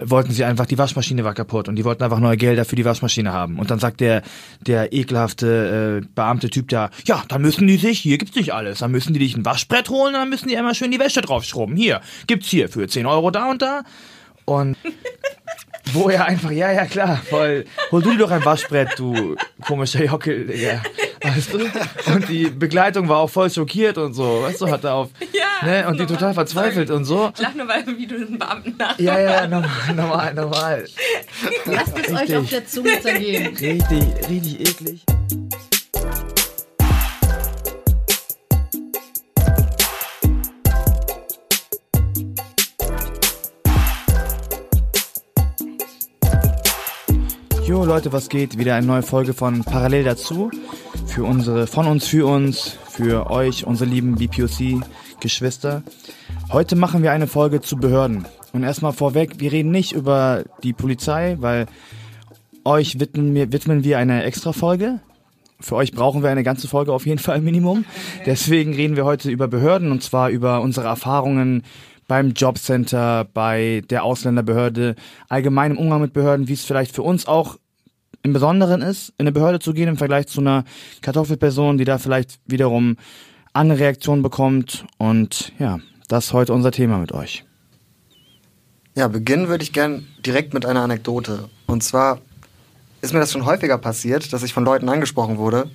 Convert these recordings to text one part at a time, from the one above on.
wollten sie einfach, die Waschmaschine war kaputt und die wollten einfach neue Gelder für die Waschmaschine haben. Und dann sagt der, der ekelhafte äh, beamte Typ da, ja, dann müssen die sich, hier gibt's nicht alles, dann müssen die dich ein Waschbrett holen und dann müssen die einmal schön die Wäsche draufschrubben. Hier, gibt's hier für 10 Euro da und da. Und wo er einfach, ja, ja, klar, voll, hol du dir doch ein Waschbrett, du komischer Jockel, Digga. Weißt du? Und die Begleitung war auch voll schockiert und so, weißt du, hat er auf, Ja, ne, und die total verzweifelt und so. Ich lach nur, weil wie du den Beamten nach. Ja, ja, normal, normal, normal. Lasst es euch auf der Zunge zergehen. Richtig, richtig eklig. Jo Leute, was geht? Wieder eine neue Folge von Parallel dazu. Für unsere, von uns, für uns, für euch, unsere lieben BPOC-Geschwister. Heute machen wir eine Folge zu Behörden. Und erstmal vorweg, wir reden nicht über die Polizei, weil euch widmen wir, widmen wir eine extra Folge. Für euch brauchen wir eine ganze Folge auf jeden Fall Minimum. Deswegen reden wir heute über Behörden und zwar über unsere Erfahrungen beim Jobcenter, bei der Ausländerbehörde, allgemein im Umgang mit Behörden, wie es vielleicht für uns auch im Besonderen ist, in eine Behörde zu gehen im Vergleich zu einer Kartoffelperson, die da vielleicht wiederum andere Reaktionen bekommt. Und ja, das ist heute unser Thema mit euch. Ja, beginnen würde ich gern direkt mit einer Anekdote. Und zwar ist mir das schon häufiger passiert, dass ich von Leuten angesprochen wurde,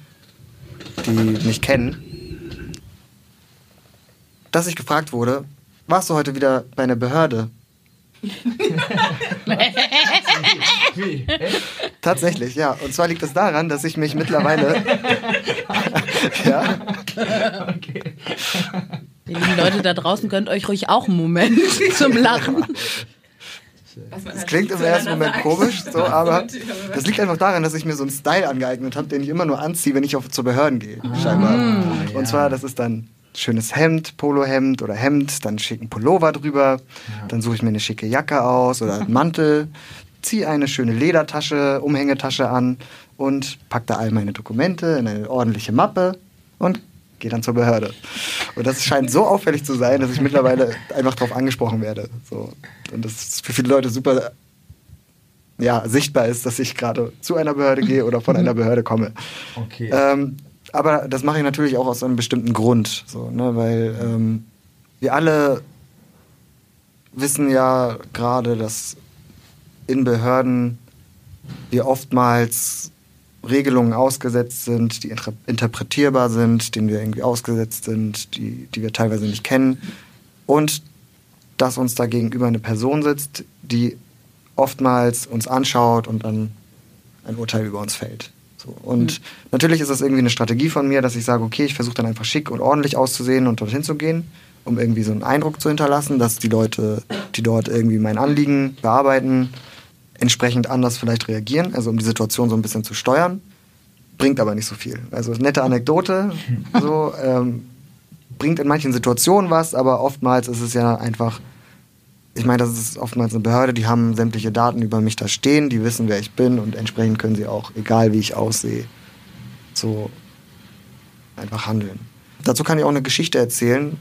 die mich kennen, dass ich gefragt wurde, warst du heute wieder bei einer Behörde? Tatsächlich, ja. Und zwar liegt es daran, dass ich mich mittlerweile. ja, Ihr lieben Leute da draußen könnt euch ruhig auch einen Moment zum Lachen. Das klingt im ersten Moment komisch, so, aber das liegt einfach daran, dass ich mir so einen Style angeeignet habe, den ich immer nur anziehe, wenn ich auf, zu Behörden gehe, scheinbar. Und zwar, das ist dann schönes Hemd, Polohemd oder Hemd, dann schicken Pullover drüber, dann suche ich mir eine schicke Jacke aus oder einen Mantel, ziehe eine schöne Ledertasche, Umhängetasche an und pack da all meine Dokumente in eine ordentliche Mappe und gehe dann zur Behörde. Und das scheint so auffällig zu sein, dass ich mittlerweile einfach darauf angesprochen werde. So. Und das für viele Leute super ja, sichtbar ist, dass ich gerade zu einer Behörde gehe oder von einer Behörde komme. Okay. Ähm, aber das mache ich natürlich auch aus einem bestimmten Grund, so, ne? weil ähm, wir alle wissen ja gerade, dass in Behörden wir oftmals Regelungen ausgesetzt sind, die inter interpretierbar sind, denen wir irgendwie ausgesetzt sind, die, die wir teilweise nicht kennen. Und dass uns da gegenüber eine Person sitzt, die oftmals uns anschaut und dann ein Urteil über uns fällt. So. Und natürlich ist das irgendwie eine Strategie von mir, dass ich sage, okay, ich versuche dann einfach schick und ordentlich auszusehen und dorthin zu gehen, um irgendwie so einen Eindruck zu hinterlassen, dass die Leute, die dort irgendwie mein Anliegen bearbeiten, entsprechend anders vielleicht reagieren, also um die Situation so ein bisschen zu steuern. Bringt aber nicht so viel. Also nette Anekdote, so, ähm, bringt in manchen Situationen was, aber oftmals ist es ja einfach, ich meine, das ist oftmals eine Behörde, die haben sämtliche Daten über mich da stehen, die wissen, wer ich bin und entsprechend können sie auch, egal wie ich aussehe, so einfach handeln. Dazu kann ich auch eine Geschichte erzählen,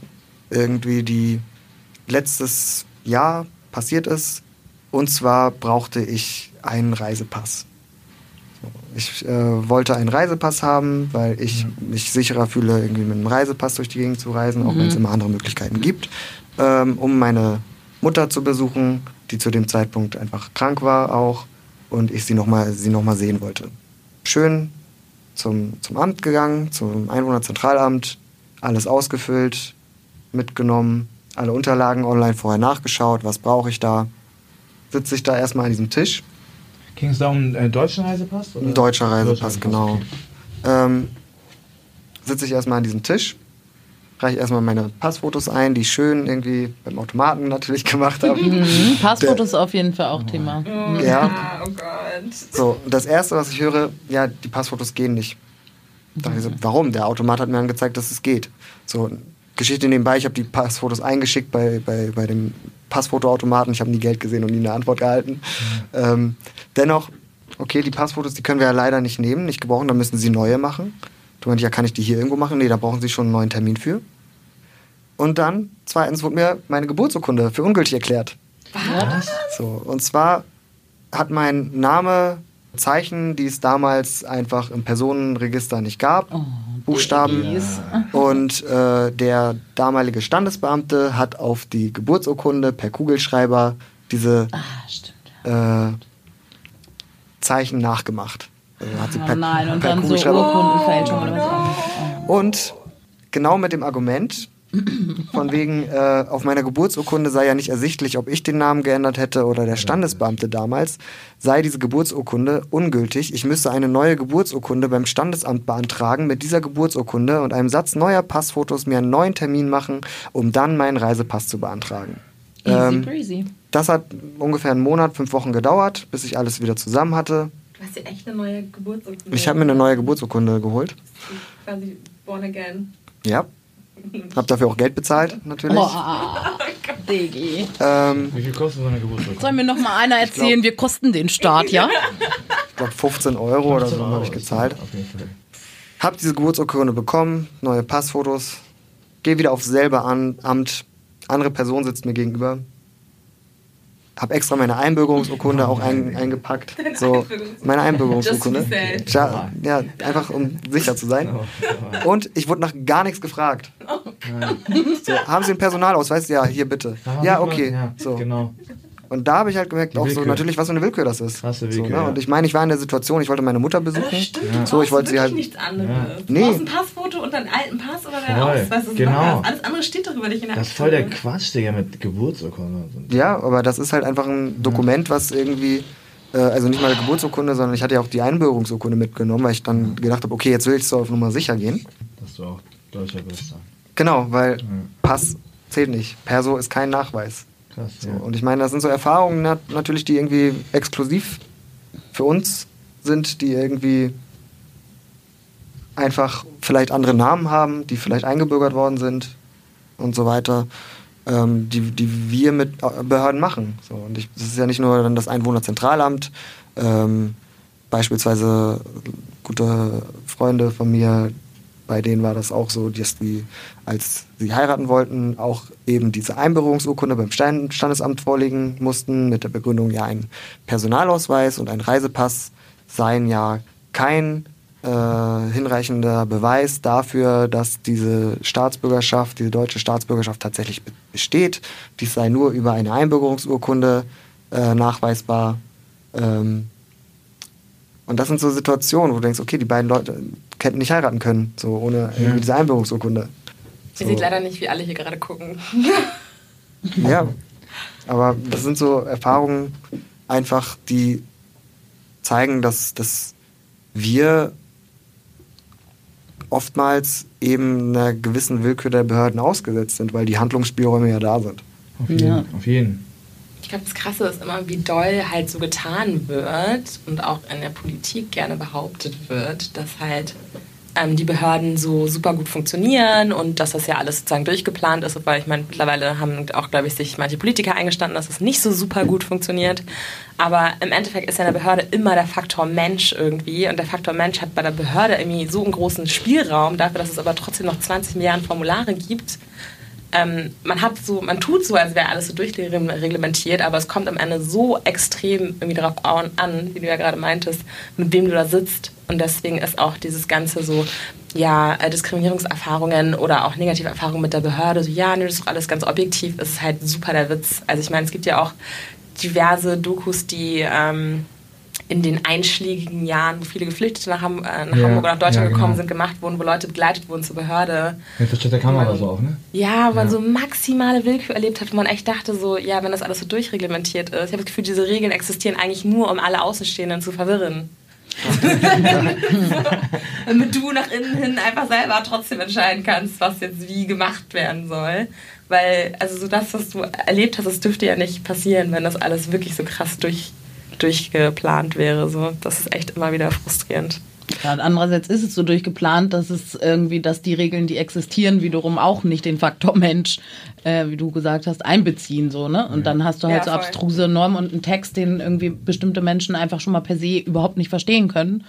irgendwie, die letztes Jahr passiert ist. Und zwar brauchte ich einen Reisepass. Ich äh, wollte einen Reisepass haben, weil ich mich sicherer fühle, irgendwie mit einem Reisepass durch die Gegend zu reisen, auch wenn es immer andere Möglichkeiten gibt, ähm, um meine Mutter zu besuchen, die zu dem Zeitpunkt einfach krank war auch und ich sie nochmal sie noch mal sehen wollte. Schön zum, zum Amt gegangen, zum Einwohnerzentralamt, alles ausgefüllt, mitgenommen, alle Unterlagen online vorher nachgeschaut, was brauche ich da. Sitze ich da erstmal an diesem Tisch Ging es da um einen äh, deutschen Reisepass? Oder? Ein deutscher Reisepass, Deutscher genau. okay. Ähm, sitze ich erstmal an diesem Tisch, reiche erstmal meine Passfotos ein, die ich schön irgendwie beim Automaten natürlich gemacht habe. Mhm, Passfotos ist auf jeden Fall auch Thema. ja, Oh Gott. so. Das erste, was ich höre, ja, die Passfotos gehen nicht. Da dachte ich so, warum? Der Automat hat mir angezeigt, dass es geht. So, Geschichte nebenbei, ich habe die Passfotos eingeschickt bei, bei, bei dem Passfotoautomaten. Ich habe nie Geld gesehen und nie eine Antwort erhalten. Ähm, dennoch, okay, die Passfotos, die können wir ja leider nicht nehmen, nicht gebrauchen, dann müssen Sie neue machen. Du meinte, ja, kann ich die hier irgendwo machen? Nee, da brauchen Sie schon einen neuen Termin für. Und dann, zweitens, wurde mir meine Geburtsurkunde für ungültig erklärt. Was? So, und zwar hat mein Name Zeichen, die es damals einfach im Personenregister nicht gab, Buchstaben. Babys. Und äh, der damalige Standesbeamte hat auf die Geburtsurkunde per Kugelschreiber diese Ah, äh, Zeichen nachgemacht. Also hat sie Oh nein, und dann so Kugelschreiber- Urkundenfälschung oder was auch. Oh. Und genau mit dem Argument, von wegen, äh, auf meiner Geburtsurkunde sei ja nicht ersichtlich, ob ich den Namen geändert hätte oder der Standesbeamte damals, sei diese Geburtsurkunde ungültig. Ich müsste eine neue Geburtsurkunde beim Standesamt beantragen, mit dieser Geburtsurkunde und einem Satz neuer Passfotos mir einen neuen Termin machen, um dann meinen Reisepass zu beantragen. Easy Ähm, breezy. das hat ungefähr einen Monat, fünf Wochen gedauert, bis ich alles wieder zusammen hatte. Du hast dir echt eine neue Geburtsurkunde. Ich habe mir eine neue Geburtsurkunde geholt. Quasi born again. Ja. Hab dafür auch Geld bezahlt, natürlich. Boah, Diggi. Ähm, Wie viel kostet so eine Geburtsurkunde? Soll mir noch mal einer erzählen, wir kosten den Staat, ja? ich glaube 15 Euro oder so habe ich gezahlt. Auf jeden Fall. Hab diese Geburtsurkunde bekommen, neue Passfotos, gehe wieder aufs selbe Amt, andere Person sitzt mir gegenüber. Hab extra meine Einbürgerungsurkunde auch ein, eingepackt. So, meine Einbürgerungsurkunde. Just to be safe. Ja, ja, einfach um sicher zu sein. Und ich wurde nach gar nichts gefragt. So, haben Sie einen Personalausweis? Ja, hier bitte. Ja, okay. So. Genau. Und da habe ich halt gemerkt, Die auch so Willkür. natürlich, was für eine Willkür das ist. Krasse so, Willkür, ne? ja. Und ich meine, ich war in der Situation, ich wollte meine Mutter besuchen. Stimmt, So, du ich wollte sie halt. nichts anderes. Ja. Du Nee. brauchst ein Passfoto und deinen alten Pass oder deinen Ausweis. Das ist genau. alles. andere steht doch über dich in der Das ist voll der. Quatsch, Digga, mit Geburtsurkunde. und so. Ja, aber das ist halt einfach ein Dokument, was irgendwie. äh, Also nicht mal eine Geburtsurkunde, sondern ich hatte ja auch die Einbürgerungsurkunde mitgenommen, weil ich dann gedacht habe, okay, jetzt will ich so auf Nummer sicher gehen. Dass du auch Deutscher bist. Genau, weil Pass zählt nicht. Perso ist kein Nachweis. Krass, So, ja. und ich meine, das sind so Erfahrungen nat natürlich, die irgendwie exklusiv für uns sind, die irgendwie einfach vielleicht andere Namen haben, die vielleicht eingebürgert worden sind und so weiter, ähm, die, die wir mit äh, Behörden machen. So, und ich, das ist ja nicht nur dann das Einwohnerzentralamt, ähm, beispielsweise gute Freunde von mir, bei denen war das auch so, dass die, als sie heiraten wollten, auch eben diese Einbürgerungsurkunde beim Standesamt vorlegen mussten, mit der Begründung, ja, ein Personalausweis und ein Reisepass seien ja kein äh, hinreichender Beweis dafür, dass diese Staatsbürgerschaft, diese deutsche Staatsbürgerschaft tatsächlich be- besteht. Dies sei nur über eine Einbürgerungsurkunde äh, nachweisbar. Ähm, und das sind so Situationen, wo du denkst, okay, die beiden Leute nicht heiraten können, so ohne irgendwie diese Einbürgerungsurkunde. Ihr seht leider nicht, wie alle hier gerade gucken. Ja, aber das sind so Erfahrungen einfach, die zeigen, dass, dass wir oftmals eben einer gewissen Willkür der Behörden ausgesetzt sind, weil die Handlungsspielräume ja da sind. Auf jeden. Ja. Auf jeden. Ich glaube, das Krasse ist immer, wie doll halt so getan wird und auch in der Politik gerne behauptet wird, dass halt ähm, die Behörden so super gut funktionieren und dass das ja alles sozusagen durchgeplant ist, weil ich meine, mittlerweile haben auch, glaube ich, sich manche Politiker eingestanden, dass es nicht so super gut funktioniert. Aber im Endeffekt ist ja in der Behörde immer der Faktor Mensch irgendwie und der Faktor Mensch hat bei der Behörde irgendwie so einen großen Spielraum dafür, dass es aber trotzdem noch 20 Milliarden Formulare gibt ähm, man hat so, man tut so, als wäre alles so durchreglementiert, aber es kommt am Ende so extrem irgendwie darauf an, wie du ja gerade meintest, mit wem du da sitzt. Und deswegen ist auch dieses ganze so, ja, äh, Diskriminierungserfahrungen oder auch negative Erfahrungen mit der Behörde, so, ja, nee, das ist doch alles ganz objektiv, ist halt super der Witz. Also ich meine, es gibt ja auch diverse Dokus, die ähm, in den einschlägigen Jahren, wo viele Geflüchtete nach, Ham äh, nach Ja, Hamburg oder nach Deutschland ja, gekommen genau. sind, gemacht wurden, wo Leute begleitet wurden zur Behörde. Mit versteckter Kamera so auch, ne? Ja, wo man so maximale Willkür erlebt hat, wo man echt dachte, so, ja, wenn das alles so durchreglementiert ist. Ich habe das Gefühl, diese Regeln existieren eigentlich nur, um alle Außenstehenden zu verwirren. Damit du nach innen hin einfach selber trotzdem entscheiden kannst, was jetzt wie gemacht werden soll. Weil, also so das, was du erlebt hast, das dürfte ja nicht passieren, wenn das alles wirklich so krass durch, durchgeplant wäre. So. Das ist echt immer wieder frustrierend. Ja, andererseits ist es so durchgeplant, dass es irgendwie, dass die Regeln, die existieren, wiederum auch nicht den Faktor Mensch äh, wie du gesagt hast, einbeziehen so, ne? Und dann hast du halt Ja, so voll. abstruse Normen und einen Text, den irgendwie bestimmte Menschen einfach schon mal per se überhaupt nicht verstehen können.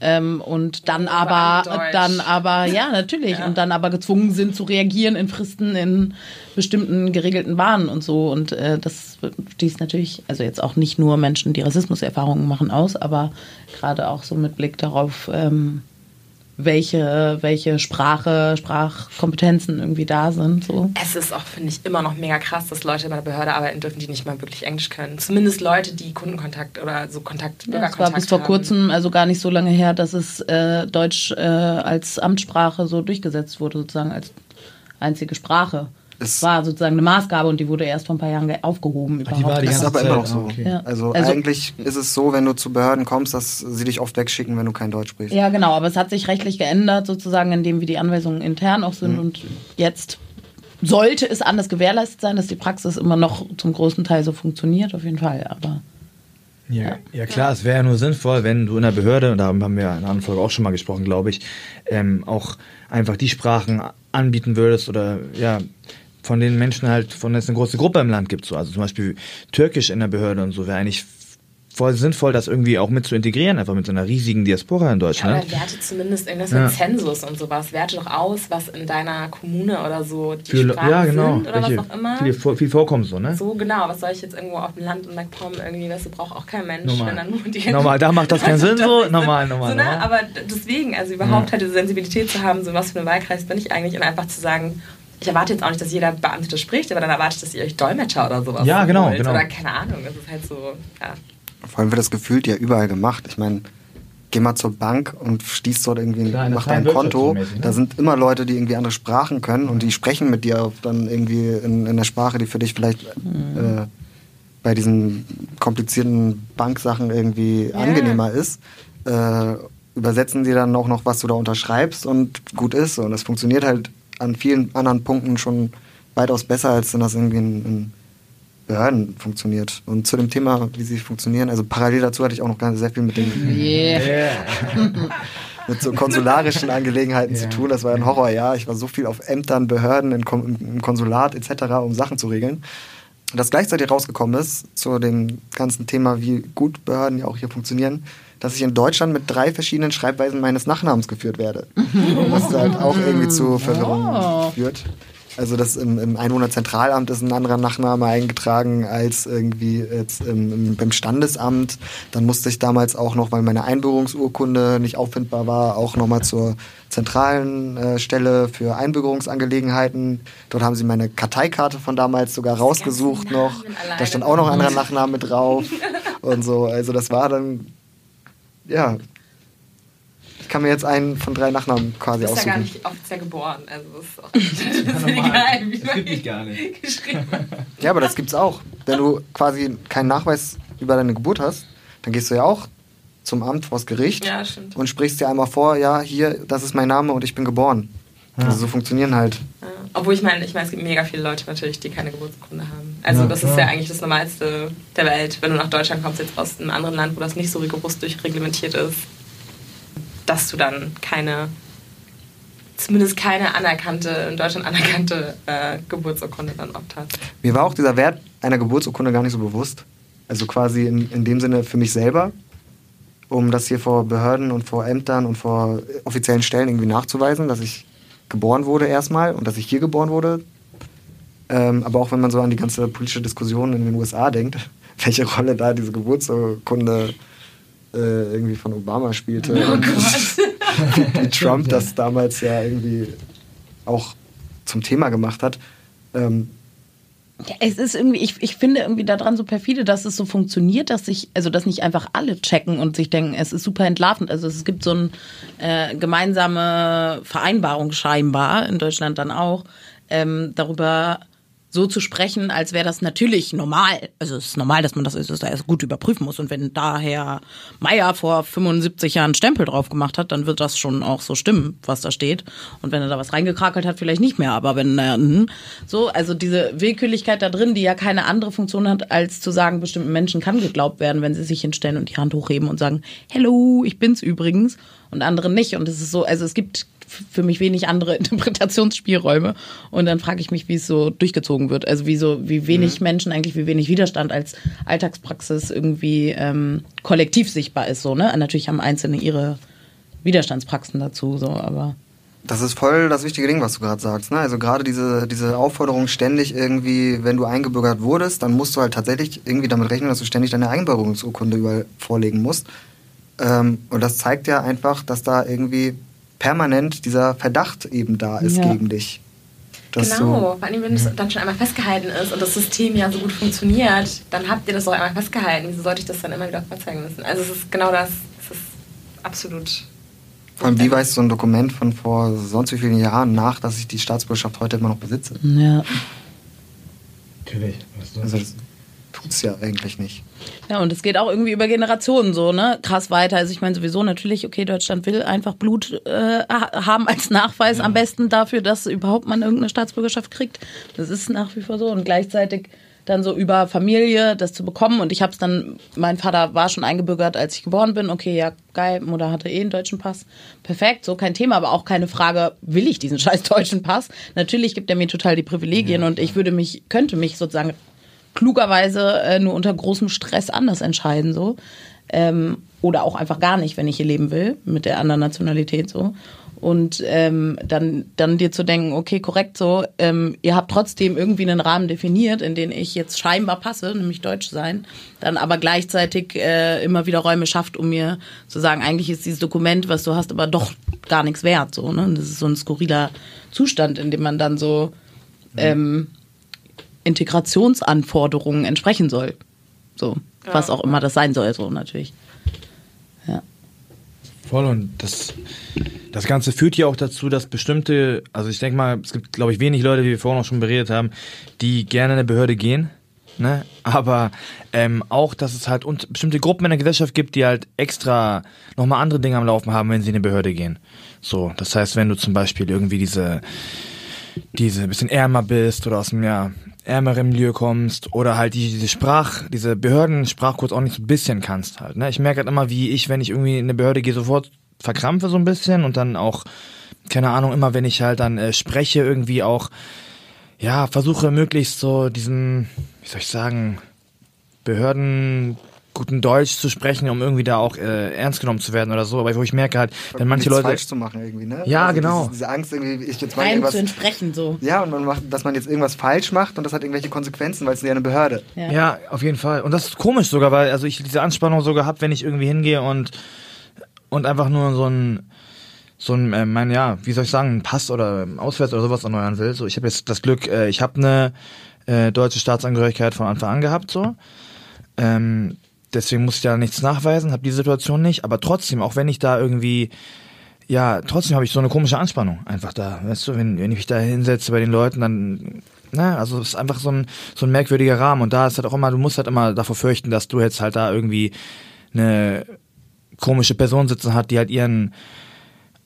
Ähm, und dann Ja, aber, dann aber, ja, natürlich. Und dann aber gezwungen sind zu reagieren in Fristen in bestimmten geregelten Bahnen und so. Und äh, das stieß natürlich, also jetzt auch nicht nur Menschen, die Rassismuserfahrungen machen, aus, aber gerade auch so mit Blick darauf, ähm, welche, welche Sprache, Sprachkompetenzen irgendwie da sind. So. Es ist auch, finde ich, immer noch mega krass, dass Leute bei der Behörde arbeiten dürfen, die nicht mal wirklich Englisch können. Zumindest Leute, die Kundenkontakt oder so Kontakt, Ja, es war bis vor haben. kurzem, also gar nicht so lange her, dass es äh, Deutsch äh, als Amtssprache so durchgesetzt wurde, sozusagen als einzige Sprache. Es- war sozusagen eine Maßgabe und die wurde erst vor ein paar Jahren ge- aufgehoben. die Überhaupt. war die Das ist ganze aber immer noch so. ah, okay. Ja. Also, Also- eigentlich ist es so, wenn du zu Behörden kommst, dass sie dich oft wegschicken, wenn du kein Deutsch sprichst. Ja, genau, aber es hat sich rechtlich geändert, sozusagen, indem wie die Anweisungen intern auch Mhm. sind und jetzt sollte es anders gewährleistet sein, dass die Praxis immer noch zum großen Teil so funktioniert, auf jeden Fall, aber Ja, ja klar, es wäre ja nur sinnvoll, wenn du in der Behörde, und da haben wir in einer anderen Folge auch schon mal gesprochen, glaube ich, ähm, auch einfach die Sprachen anbieten würdest oder ja, von den Menschen halt, von denen es eine große Gruppe im Land gibt. So. Also zum Beispiel Türkisch in der Behörde und so wäre eigentlich voll sinnvoll, das irgendwie auch mit zu integrieren, einfach mit so einer riesigen Diaspora in Ja, Deutschland. aber werte zumindest irgendwas Ja. mit Zensus und sowas. Werte doch aus, was in deiner Kommune oder so die Für, Sprachen ja, genau. sind oder Welche, was auch immer. Viel, viel vorkommt so, ne? So genau, was soll ich jetzt irgendwo auf dem Land in MacPom irgendwie, das braucht auch kein Mensch, Normal. wenn dann nur die Normal, da macht das keinen Sinn so. Normal, normal. so, ne? normal. Aber deswegen, also überhaupt halt diese Sensibilität zu haben, so was für ein Wahlkreis bin ich eigentlich und einfach zu sagen, ich erwarte jetzt auch nicht, dass jeder Beamte das spricht, aber dann erwarte ich, dass ihr euch Dolmetscher oder sowas Ja, genau, holt. genau. Oder keine Ahnung, das ist halt so, ja. Vor allem wird das gefühlt ja überall gemacht. Ich meine, geh mal zur Bank und schließt dort irgendwie, Klar, mach dein Konto. Ne? Da sind immer Leute, die irgendwie andere Sprachen können und die sprechen mit dir dann irgendwie in, in der Sprache, die für dich vielleicht Mhm. äh, bei diesen komplizierten Banksachen irgendwie angenehmer ist. Äh, übersetzen die dann auch noch, was du da unterschreibst und gut ist. Und das funktioniert halt an vielen anderen Punkten schon weitaus besser, als wenn das irgendwie in, in Behörden funktioniert. Und zu dem Thema, wie sie funktionieren, also parallel dazu hatte ich auch noch ganz sehr viel mit den yeah. mit so konsularischen Angelegenheiten Ja. zu tun. Das war ein Horrorjahr. Ich war so viel auf Ämtern, Behörden, in Kom im Konsulat etc., um Sachen zu regeln. Und das gleichzeitig rausgekommen ist zu dem ganzen Thema, wie gut Behörden ja auch hier funktionieren, dass ich in Deutschland mit drei verschiedenen Schreibweisen meines Nachnamens geführt werde. Was halt auch irgendwie zu Verwirrung Oh. führt. Also das im, im Einwohnerzentralamt ist ein anderer Nachname eingetragen als irgendwie jetzt im, im, beim Standesamt. Dann musste ich damals auch noch, weil meine Einbürgerungsurkunde nicht auffindbar war, auch nochmal zur zentralen äh, Stelle für Einbürgerungsangelegenheiten. Dort haben sie meine Karteikarte von damals sogar rausgesucht noch. Da stand auch noch ein anderer Nachname drauf und so. Also das war dann, ja. Ich kann mir jetzt einen von drei Nachnamen quasi Du bist ja gar aussuchen. nicht offiziell geboren, also das ist auch das ist egal, wie Das gibt mich gar nicht. geschrieben Ja, aber das gibt's auch. Wenn du quasi keinen Nachweis über deine Geburt hast, dann gehst du ja auch zum Amt vors Gericht Ja, und sprichst dir einmal vor, ja, hier, das ist mein Name und ich bin geboren. Also so funktionieren halt. Ja. Obwohl ich meine, ich meine, es gibt mega viele Leute natürlich, die keine Geburtsurkunde haben. Also Ja, das klar. ist ja eigentlich das Normalste der Welt, wenn du nach Deutschland kommst, jetzt aus einem anderen Land, wo das nicht so rigoros durchreglementiert ist, dass du dann keine, zumindest keine anerkannte, in Deutschland anerkannte äh, Geburtsurkunde dann oft hast. Mir war auch dieser Wert einer Geburtsurkunde gar nicht so bewusst. Also quasi in, in dem Sinne für mich selber, um das hier vor Behörden und vor Ämtern und vor offiziellen Stellen irgendwie nachzuweisen, dass ich geboren wurde erstmal und dass ich hier geboren wurde. Ähm, aber auch wenn man so an die ganze politische Diskussion in den USA denkt, welche Rolle da diese Geburtsurkunde äh, irgendwie von Obama spielte. und wie Trump das damals ja irgendwie auch zum Thema gemacht hat. Ähm, Ja, es ist irgendwie, ich, ich finde irgendwie daran so perfide, dass es so funktioniert, dass sich, also dass nicht einfach alle checken und sich denken, es ist super entlarvend. Also es gibt so eine äh, gemeinsame Vereinbarung scheinbar in Deutschland dann auch, ähm, darüber so zu sprechen, als wäre das natürlich normal. Also es ist normal, dass man das, das erst gut überprüfen muss. Und wenn daher Meier vor 75 Jahren Stempel drauf gemacht hat, dann wird das schon auch so stimmen, was da steht. Und wenn er da was reingekrakelt hat, vielleicht nicht mehr. Aber wenn er hm, so, also diese Willkürlichkeit da drin, die ja keine andere Funktion hat, als zu sagen, bestimmten Menschen kann geglaubt werden, wenn sie sich hinstellen und die Hand hochheben und sagen, Hello, ich bin's übrigens. Und anderen nicht. Und es ist so, also es gibt für mich wenig andere Interpretationsspielräume. Und dann frage ich mich, wie es so durchgezogen wird. Also wie so, wie wenig mhm. Menschen eigentlich, wie wenig Widerstand als Alltagspraxis irgendwie ähm, kollektiv sichtbar ist. So, ne? Natürlich haben Einzelne ihre Widerstandspraxen dazu, so, aber. Das ist voll das wichtige Ding, was du gerade sagst. Ne? Also gerade diese, diese Aufforderung ständig irgendwie, wenn du eingebürgert wurdest, dann musst du halt tatsächlich irgendwie damit rechnen, dass du ständig deine Einbürgerungsurkunde überall vorlegen musst. Ähm, und das zeigt ja einfach, dass da irgendwie permanent dieser Verdacht eben da ist ja. gegen dich. Genau, vor allem wenn es dann schon einmal festgehalten ist und das System ja so gut funktioniert, dann habt ihr das auch einmal festgehalten. Wieso sollte ich das dann immer wieder vorzeigen müssen? Also es ist genau das, es ist absolut. Vor allem, wie weist so ein Dokument von vor sonst wie vielen Jahren nach, dass ich die Staatsbürgerschaft heute immer noch besitze? Ja. Natürlich. Also das, tut es ja eigentlich nicht. Ja, und es geht auch irgendwie über Generationen so, ne? Krass weiter. Also ich meine sowieso natürlich, okay, Deutschland will einfach Blut äh, haben als Nachweis ja. am besten dafür, dass überhaupt man irgendeine Staatsbürgerschaft kriegt. Das ist nach wie vor so. Und gleichzeitig dann so über Familie das zu bekommen. Und ich habe es dann, mein Vater war schon eingebürgert, als ich geboren bin. Okay, ja, geil, Mutter hatte eh einen deutschen Pass. Perfekt, so kein Thema, aber auch keine Frage, will ich diesen scheiß deutschen Pass? Natürlich gibt er mir total die Privilegien ja, und ich würde mich, könnte mich sozusagen klugerweise äh, nur unter großem Stress anders entscheiden, so. Ähm, oder auch einfach gar nicht, wenn ich hier leben will, mit der anderen Nationalität so. Und ähm, dann, dann dir zu denken, okay, korrekt so, ähm, ihr habt trotzdem irgendwie einen Rahmen definiert, in den ich jetzt scheinbar passe, nämlich Deutsch sein, dann aber gleichzeitig äh, immer wieder Räume schafft, um mir zu sagen, eigentlich ist dieses Dokument, was du hast, aber doch gar nichts wert. So, ne? Das ist so ein skurriler Zustand, in dem man dann so ähm, Integrationsanforderungen entsprechen soll. So, ja. was auch immer das sein soll, so natürlich. Ja. Voll und das, das Ganze führt ja auch dazu, dass bestimmte, also ich denke mal, es gibt, glaube ich, wenig Leute, wie wir vorhin auch schon beredet haben, die gerne in eine Behörde gehen. Ne? Aber ähm, auch, dass es halt und bestimmte Gruppen in der Gesellschaft gibt, die halt extra nochmal andere Dinge am Laufen haben, wenn sie in eine Behörde gehen. So, das heißt, wenn du zum Beispiel irgendwie diese diese bisschen ärmer bist oder aus einem ja, ärmeren Milieu kommst oder halt die, diese Sprach, diese Behördensprachkurs auch nicht so ein bisschen kannst halt. Ne? Ich merke halt immer, wie ich, wenn ich irgendwie in eine Behörde gehe, sofort verkrampfe so ein bisschen und dann auch, keine Ahnung, immer wenn ich halt dann äh, spreche, irgendwie auch, ja, versuche möglichst so diesen, wie soll ich sagen, Behörden guten Deutsch zu sprechen, um irgendwie da auch äh, ernst genommen zu werden oder so. Aber wo ich merke halt, wenn manche Leute falsch zu machen irgendwie, ne? Ja, also genau. Diese, diese, Angst irgendwie, ich jetzt mal Rein irgendwas zu entsprechen so. Ja, und man macht, dass man jetzt irgendwas falsch macht und das hat irgendwelche Konsequenzen, weil es ja eine Behörde. Ja. ja, auf jeden Fall. Und das ist komisch sogar, weil also ich diese Anspannung sogar habe, wenn ich irgendwie hingehe und und einfach nur so ein so ein, äh, mein, ja, wie soll ich sagen, ein Pass oder Auswärts oder sowas erneuern will. So, ich habe jetzt das Glück, äh, ich habe eine äh, deutsche Staatsangehörigkeit von Anfang an gehabt, so. Ähm, deswegen muss ich da nichts nachweisen, habe die Situation nicht, aber trotzdem, auch wenn ich da irgendwie ja, trotzdem habe ich so eine komische Anspannung einfach da. Weißt du, wenn, wenn ich mich da hinsetze bei den Leuten, dann, na, also es ist einfach so ein, so ein merkwürdiger Rahmen. Und da ist halt auch immer, du musst halt immer davor fürchten, dass du jetzt halt da irgendwie eine komische Person sitzen hat, die halt ihren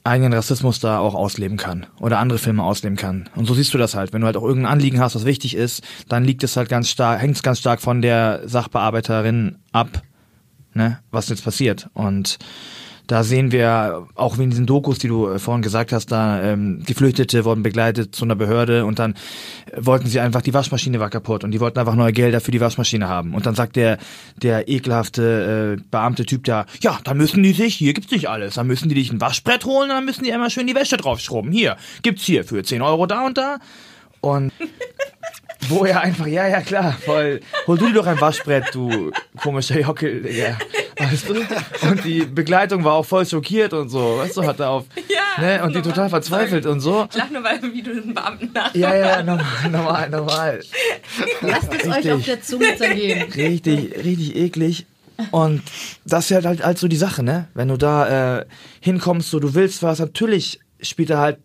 eigenen Rassismus da auch ausleben kann oder andere Filme ausleben kann. Und so siehst du das halt. Wenn du halt auch irgendein Anliegen hast, was wichtig ist, dann liegt es halt ganz stark, hängt es ganz stark von der Sachbearbeiterin ab, ne, was jetzt passiert. Und da sehen wir auch in diesen Dokus, die du äh, vorhin gesagt hast, da ähm, Geflüchtete wurden begleitet zu einer Behörde und dann wollten sie einfach, die Waschmaschine war kaputt und die wollten einfach neue Gelder für die Waschmaschine haben. Und dann sagt der, der ekelhafte äh, Beamte Typ da, ja, dann müssen die sich, hier gibt's nicht alles, dann müssen die dich ein Waschbrett holen und dann müssen die einmal schön die Wäsche draufschrubben. Hier, gibt's hier für 10 Euro da und da. Und wo er einfach, ja, ja, klar, voll, hol du dir doch ein Waschbrett, du komischer Jockel, Digga. Weißt du? Und die Begleitung war auch voll schockiert und so, weißt du, hat er auf, ja, ne, und die total verzweifelt und so. Ich lach nur, weil wie du den Beamten nach. Ja, ja, normal, normal, normal. Lasst es euch auf der Zunge zergehen. Richtig, richtig eklig. Und das ist halt, halt so die Sache, ne? Wenn du da äh, hinkommst, so du willst was, natürlich spielt er halt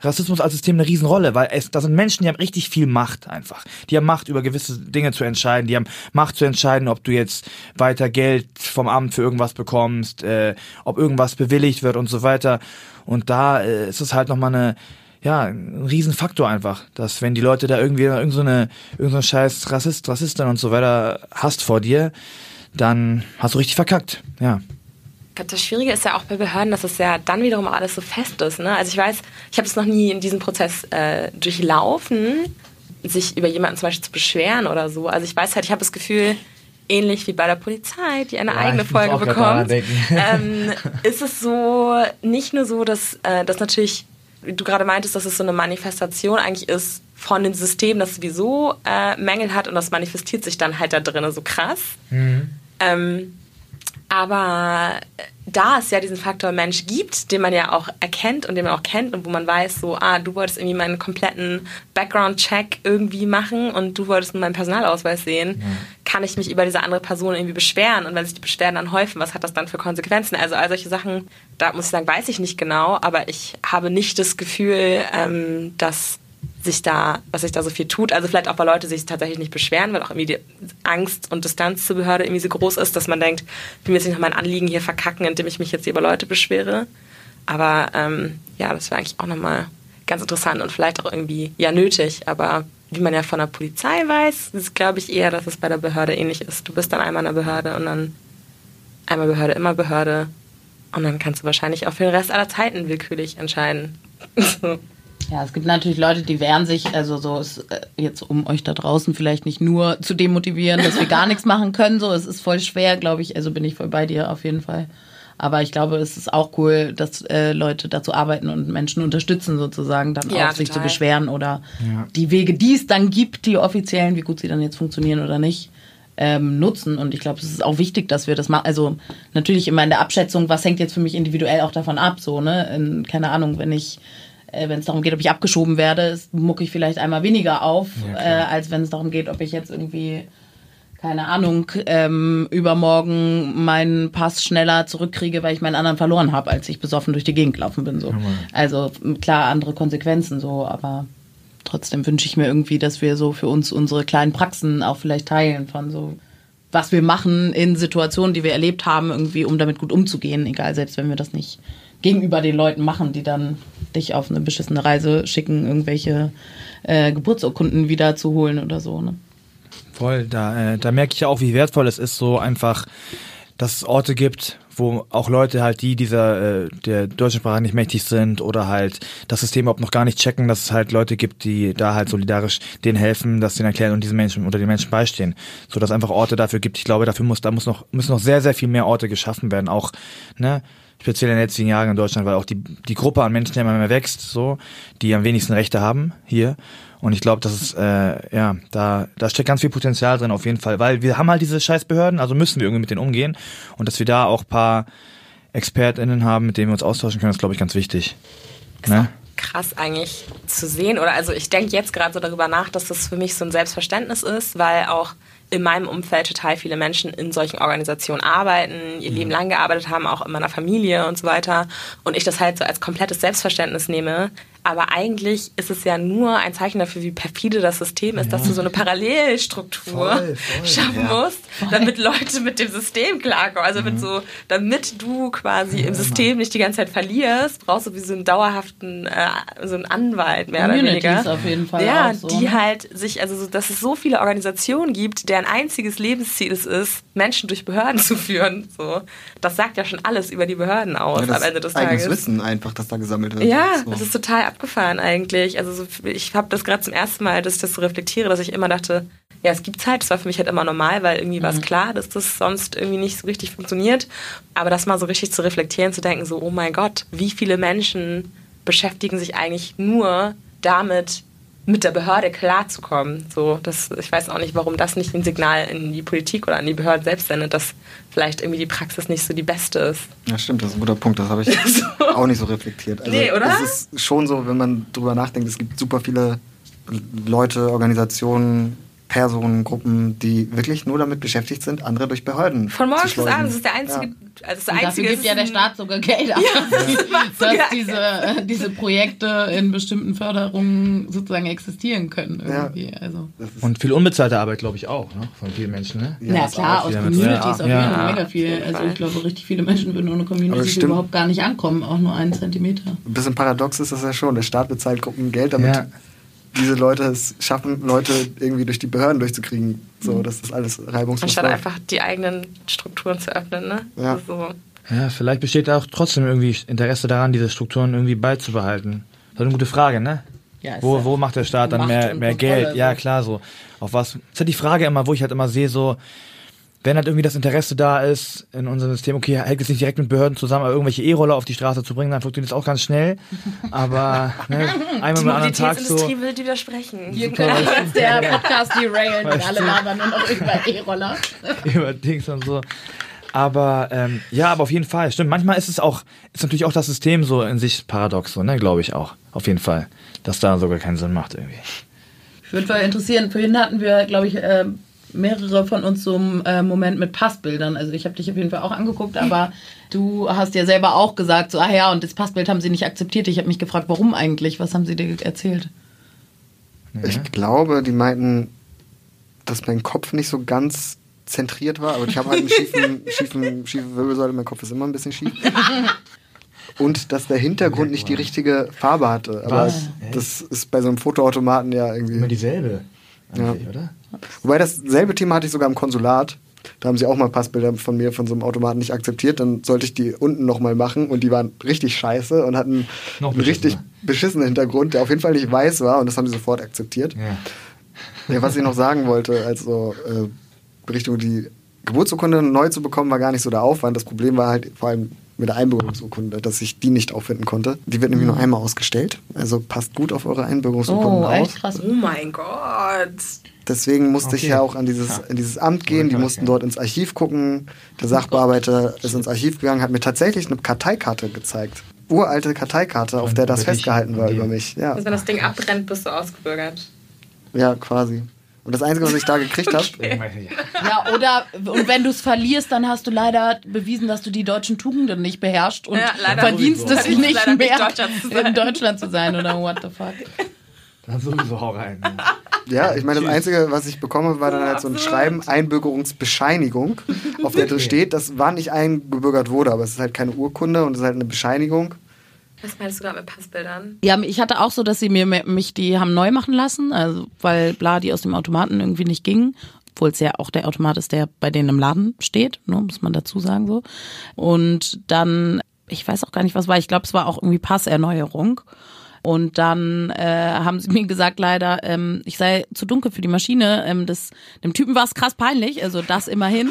Rassismus als System eine Riesenrolle, weil es, da sind Menschen, die haben richtig viel Macht einfach. Die haben Macht, über gewisse Dinge zu entscheiden. Die haben Macht zu entscheiden, ob du jetzt weiter Geld vom Amt für irgendwas bekommst, äh, ob irgendwas bewilligt wird und so weiter. Und da äh, ist es halt nochmal eine, ja, ein Riesenfaktor einfach, dass wenn die Leute da irgendwie irgend so scheiß Rassist, Rassistin und so weiter hast vor dir, dann hast du richtig verkackt, ja. Glaube, das Schwierige ist ja auch bei Behörden, dass es ja dann wiederum alles so fest ist. Ne? Also ich weiß, ich habe es noch nie in diesem Prozess äh, durchlaufen, sich über jemanden zum Beispiel zu beschweren oder so. Also ich weiß halt, ich habe das Gefühl, ähnlich wie bei der Polizei, die eine ja, eigene Folge bekommt, ähm, ist es so nicht nur so, dass äh, das natürlich, wie du gerade meintest, dass es so eine Manifestation eigentlich ist von dem System, das sowieso äh, Mängel hat und das manifestiert sich dann halt da drinnen so krass. Mhm. Ähm, aber da es ja diesen Faktor Mensch gibt, den man ja auch erkennt und den man auch kennt und wo man weiß, so, ah, du wolltest irgendwie meinen kompletten Background-Check irgendwie machen und du wolltest nur meinen Personalausweis sehen, ja. kann ich mich über diese andere Person irgendwie beschweren und wenn sich die Beschwerden dann häufen, was hat das dann für Konsequenzen? Also all solche Sachen, da muss ich sagen, weiß ich nicht genau, aber ich habe nicht das Gefühl, ähm, dass sich da, was sich da so viel tut. Also vielleicht auch, weil Leute sich tatsächlich nicht beschweren, weil auch irgendwie die Angst und Distanz zur Behörde irgendwie so groß ist, dass man denkt, ich will jetzt nicht noch mein Anliegen hier verkacken, indem ich mich jetzt hier über Leute beschwere. Aber ähm, ja, das wäre eigentlich auch nochmal ganz interessant und vielleicht auch irgendwie ja nötig. Aber wie man ja von der Polizei weiß, ist glaube ich eher, dass es bei der Behörde ähnlich ist. Du bist dann einmal in der Behörde und dann einmal Behörde, immer Behörde. Und dann kannst du wahrscheinlich auch für den Rest aller Zeiten willkürlich entscheiden. Ja, es gibt natürlich Leute, die wehren sich, also so ist äh, jetzt um euch da draußen vielleicht nicht nur zu demotivieren, dass wir gar nichts machen können, so es ist voll schwer, glaube ich, also bin ich voll bei dir auf jeden Fall. Aber ich glaube, es ist auch cool, dass äh, Leute dazu arbeiten und Menschen unterstützen, sozusagen, dann ja, auch sich zu beschweren oder ja. die Wege, die es dann gibt, die offiziellen, wie gut sie dann jetzt funktionieren oder nicht, ähm, nutzen. Und ich glaube, es ist auch wichtig, dass wir das machen. Also natürlich immer in der Abschätzung, was hängt jetzt für mich individuell auch davon ab, so, ne? In, keine Ahnung, wenn ich äh, wenn es darum geht, ob ich abgeschoben werde, mucke ich vielleicht einmal weniger auf, ja, äh, als wenn es darum geht, ob ich jetzt irgendwie, keine Ahnung, ähm, übermorgen meinen Pass schneller zurückkriege, weil ich meinen anderen verloren habe, als ich besoffen durch die Gegend gelaufen bin. So. Ja, also klar, andere Konsequenzen so, aber trotzdem wünsche ich mir irgendwie, dass wir so für uns unsere kleinen Praxen auch vielleicht teilen von so was wir machen in Situationen, die wir erlebt haben, irgendwie, um damit gut umzugehen, egal, selbst wenn wir das nicht gegenüber den Leuten machen, die dann dich auf eine beschissene Reise schicken, irgendwelche äh, Geburtsurkunden wieder zu holen oder so. Ne? Voll, da, äh, da merke ich ja auch, wie wertvoll es ist, so einfach, dass es Orte gibt, wo auch Leute halt, die dieser äh, der deutschen Sprache nicht mächtig sind oder halt das System überhaupt noch gar nicht checken, dass es halt Leute gibt, die da halt solidarisch denen helfen, dass denen erklären und diesen Menschen oder den Menschen beistehen. So dass einfach Orte dafür gibt. Ich glaube, dafür muss, da muss noch, müssen noch sehr, sehr viel mehr Orte geschaffen werden. Auch, ne, speziell in den letzten Jahren in Deutschland, weil auch die, die Gruppe an Menschen immer mehr wächst, so, die am wenigsten Rechte haben hier. Und ich glaube, das ist, äh, ja, da, da steckt ganz viel Potenzial drin auf jeden Fall, weil wir haben halt diese Scheißbehörden, also müssen wir irgendwie mit denen umgehen. Und dass wir da auch paar ExpertInnen haben, mit denen wir uns austauschen können, ist, glaube ich, ganz wichtig. Ist ne? krass eigentlich zu sehen. Oder also ich denke jetzt gerade so darüber nach, dass das für mich so ein Selbstverständnis ist, weil auch in meinem Umfeld total viele Menschen in solchen Organisationen arbeiten, ihr Leben lang gearbeitet haben, auch in meiner Familie und so weiter. Und ich das halt so als komplettes Selbstverständnis nehme, aber eigentlich ist es ja nur ein Zeichen dafür, wie perfide das System ist, ja. dass du so eine Parallelstruktur voll, voll, schaffen ja. musst, damit Leute mit dem System klarkommen. Also mhm. mit so, damit du quasi ja, im System nicht die ganze Zeit verlierst, brauchst du wie so einen dauerhaften, äh, so einen Anwalt mehr Communities oder weniger. auf jeden Fall. Ja, so, die halt sich, also so, dass es so viele Organisationen gibt, deren einziges Lebensziel es ist, Menschen durch Behörden zu führen. So, das sagt ja schon alles über die Behörden aus am Ende des Tages. Wissen einfach, dass da gesammelt wird. Ja, so. das ist total abgefahren eigentlich. Also so, ich habe das gerade zum ersten Mal, dass ich das so reflektiere, dass ich immer dachte, ja, es gibt Zeit. Das war für mich halt immer normal, weil irgendwie mhm. war es klar, dass das sonst irgendwie nicht so richtig funktioniert. Aber das mal so richtig zu reflektieren, zu denken, so, oh mein Gott, wie viele Menschen beschäftigen sich eigentlich nur damit, mit der Behörde klarzukommen. So, das, ich weiß auch nicht, warum das nicht ein Signal in die Politik oder an die Behörden selbst sendet, dass vielleicht irgendwie die Praxis nicht so die beste ist. Ja, stimmt, das ist ein guter Punkt. Das habe ich so. auch nicht so reflektiert. Also, nee, oder? Es ist schon so, wenn man drüber nachdenkt, es gibt super viele Leute, Organisationen, Personen, Gruppen, die wirklich nur damit beschäftigt sind, andere durch Behörden Von morgens bis abends. Das ist der einzige. Ja. Also das einzige dafür gibt ja der Staat sogar Geld ab, ja, das dass diese, diese Projekte in bestimmten Förderungen sozusagen existieren können. Irgendwie. Ja. Also. Und viel unbezahlte Arbeit, glaube ich, auch, ne? von vielen Menschen. Ne? Ja, ja klar, aus Communities ja. auf jeden Fall mega viel. Also ich glaube, richtig viele Menschen würden ohne Community überhaupt gar nicht ankommen, auch nur einen Zentimeter. Ein bisschen paradox ist das ja schon. Der Staat bezahlt Gruppen Geld, damit diese Leute es schaffen, Leute irgendwie durch die Behörden durchzukriegen. So, mhm. dass das alles reibungslos Anstatt einfach die eigenen Strukturen zu öffnen, ne? Ja. So. Ja, vielleicht besteht auch trotzdem irgendwie Interesse daran, diese Strukturen irgendwie beizubehalten. Das ist eine gute Frage, ne? Ja, wo, wo macht der Staat dann mehr, mehr Geld? Ja, klar, so. Auf was? Das ist halt die Frage immer, wo ich halt immer sehe, so, wenn halt irgendwie das Interesse da ist in unserem System, okay, hängt es nicht direkt mit Behörden zusammen, aber irgendwelche E-Roller auf die Straße zu bringen, dann funktioniert das auch ganz schnell. Aber ne, einmal am anderen Tag so. Mobilitätsindustrie will widersprechen. Hier ist jetzt der Podcast derailen und alle labern nur noch über E-Roller. über Dings und so. Aber ähm, ja, aber auf jeden Fall, stimmt. Manchmal ist es auch, ist natürlich auch das System so in sich paradox, so, ne, glaube ich auch. Auf jeden Fall. Dass da sogar keinen Sinn macht irgendwie. Ich würde mal interessieren, vorhin hatten wir, glaube ich, äh, mehrere von uns so einen äh, Moment mit Passbildern. Also ich habe dich auf jeden Fall auch angeguckt, aber du hast ja selber auch gesagt, so, ah ja, und das Passbild haben sie nicht akzeptiert. Ich habe mich gefragt, warum eigentlich? Was haben sie dir erzählt? Ich glaube, die meinten, dass mein Kopf nicht so ganz zentriert war, aber ich habe halt einen schiefen, schiefen, schiefe Wirbelsäule, mein Kopf ist immer ein bisschen schief. Und dass der Hintergrund nicht die richtige Farbe hatte. Aber Was? das ist bei so einem Fotoautomaten ja irgendwie. dieselbe. Ja. oder? Wobei dasselbe Thema hatte ich sogar im Konsulat. Da haben sie auch mal Passbilder von mir von so einem Automaten nicht akzeptiert. Dann sollte ich die unten nochmal machen und die waren richtig scheiße und hatten Noch einen richtig beschissenen Hintergrund, der auf jeden Fall nicht weiß war und das haben sie sofort akzeptiert. Ja. Ja, was ich noch sagen wollte, also äh, Richtung die Geburtsurkunde neu zu bekommen, war gar nicht so der Aufwand. Das Problem war halt vor allem mit der Einbürgerungsurkunde, dass ich die nicht auffinden konnte. Die wird nämlich nur einmal ausgestellt. Also passt gut auf eure Einbürgerungsurkunden Oh, auf. echt krass. Oh mein Gott. Deswegen musste ich Okay. ja auch an dieses, in dieses Amt gehen. Die mussten ich, dort ins Archiv gucken. Der Sachbearbeiter ist ins Archiv gegangen, hat mir tatsächlich eine Karteikarte gezeigt. Uralte Karteikarte, auf Und der das festgehalten war über mich. Ja, Also wenn das Ding abbrennt, bist du ausgebürgert. ja quasi. Und das Einzige, was ich da gekriegt habe, Ja, oder und wenn du es verlierst, dann hast du leider bewiesen, dass du die deutschen Tugenden nicht beherrschst und Ja, verdienst es nicht nicht mehr, Deutschland zu sein. in Deutschland zu sein oder what the fuck. Dann sowieso hau rein. Ja, ich meine, das Einzige, was ich bekomme, war dann halt so ein Schreiben, Einbürgerungsbescheinigung, auf der drin steht, dass wann ich eingebürgert wurde, aber es ist halt keine Urkunde und es ist halt eine Bescheinigung. Was meinst du gerade mit Passbildern? Ja, ich hatte auch so, dass sie mir mich die haben neu machen lassen, also weil bla die aus dem Automaten irgendwie nicht gingen, obwohl es ja auch der Automat ist, der bei denen im Laden steht, ne, muss man dazu sagen so. Und dann, ich weiß auch gar nicht, was war. Ich glaube, es war auch irgendwie Passerneuerung. Und dann äh, haben sie mir gesagt, leider, ähm, ich sei zu dunkel für die Maschine. Ähm, das, dem Typen war es krass peinlich, also das immerhin.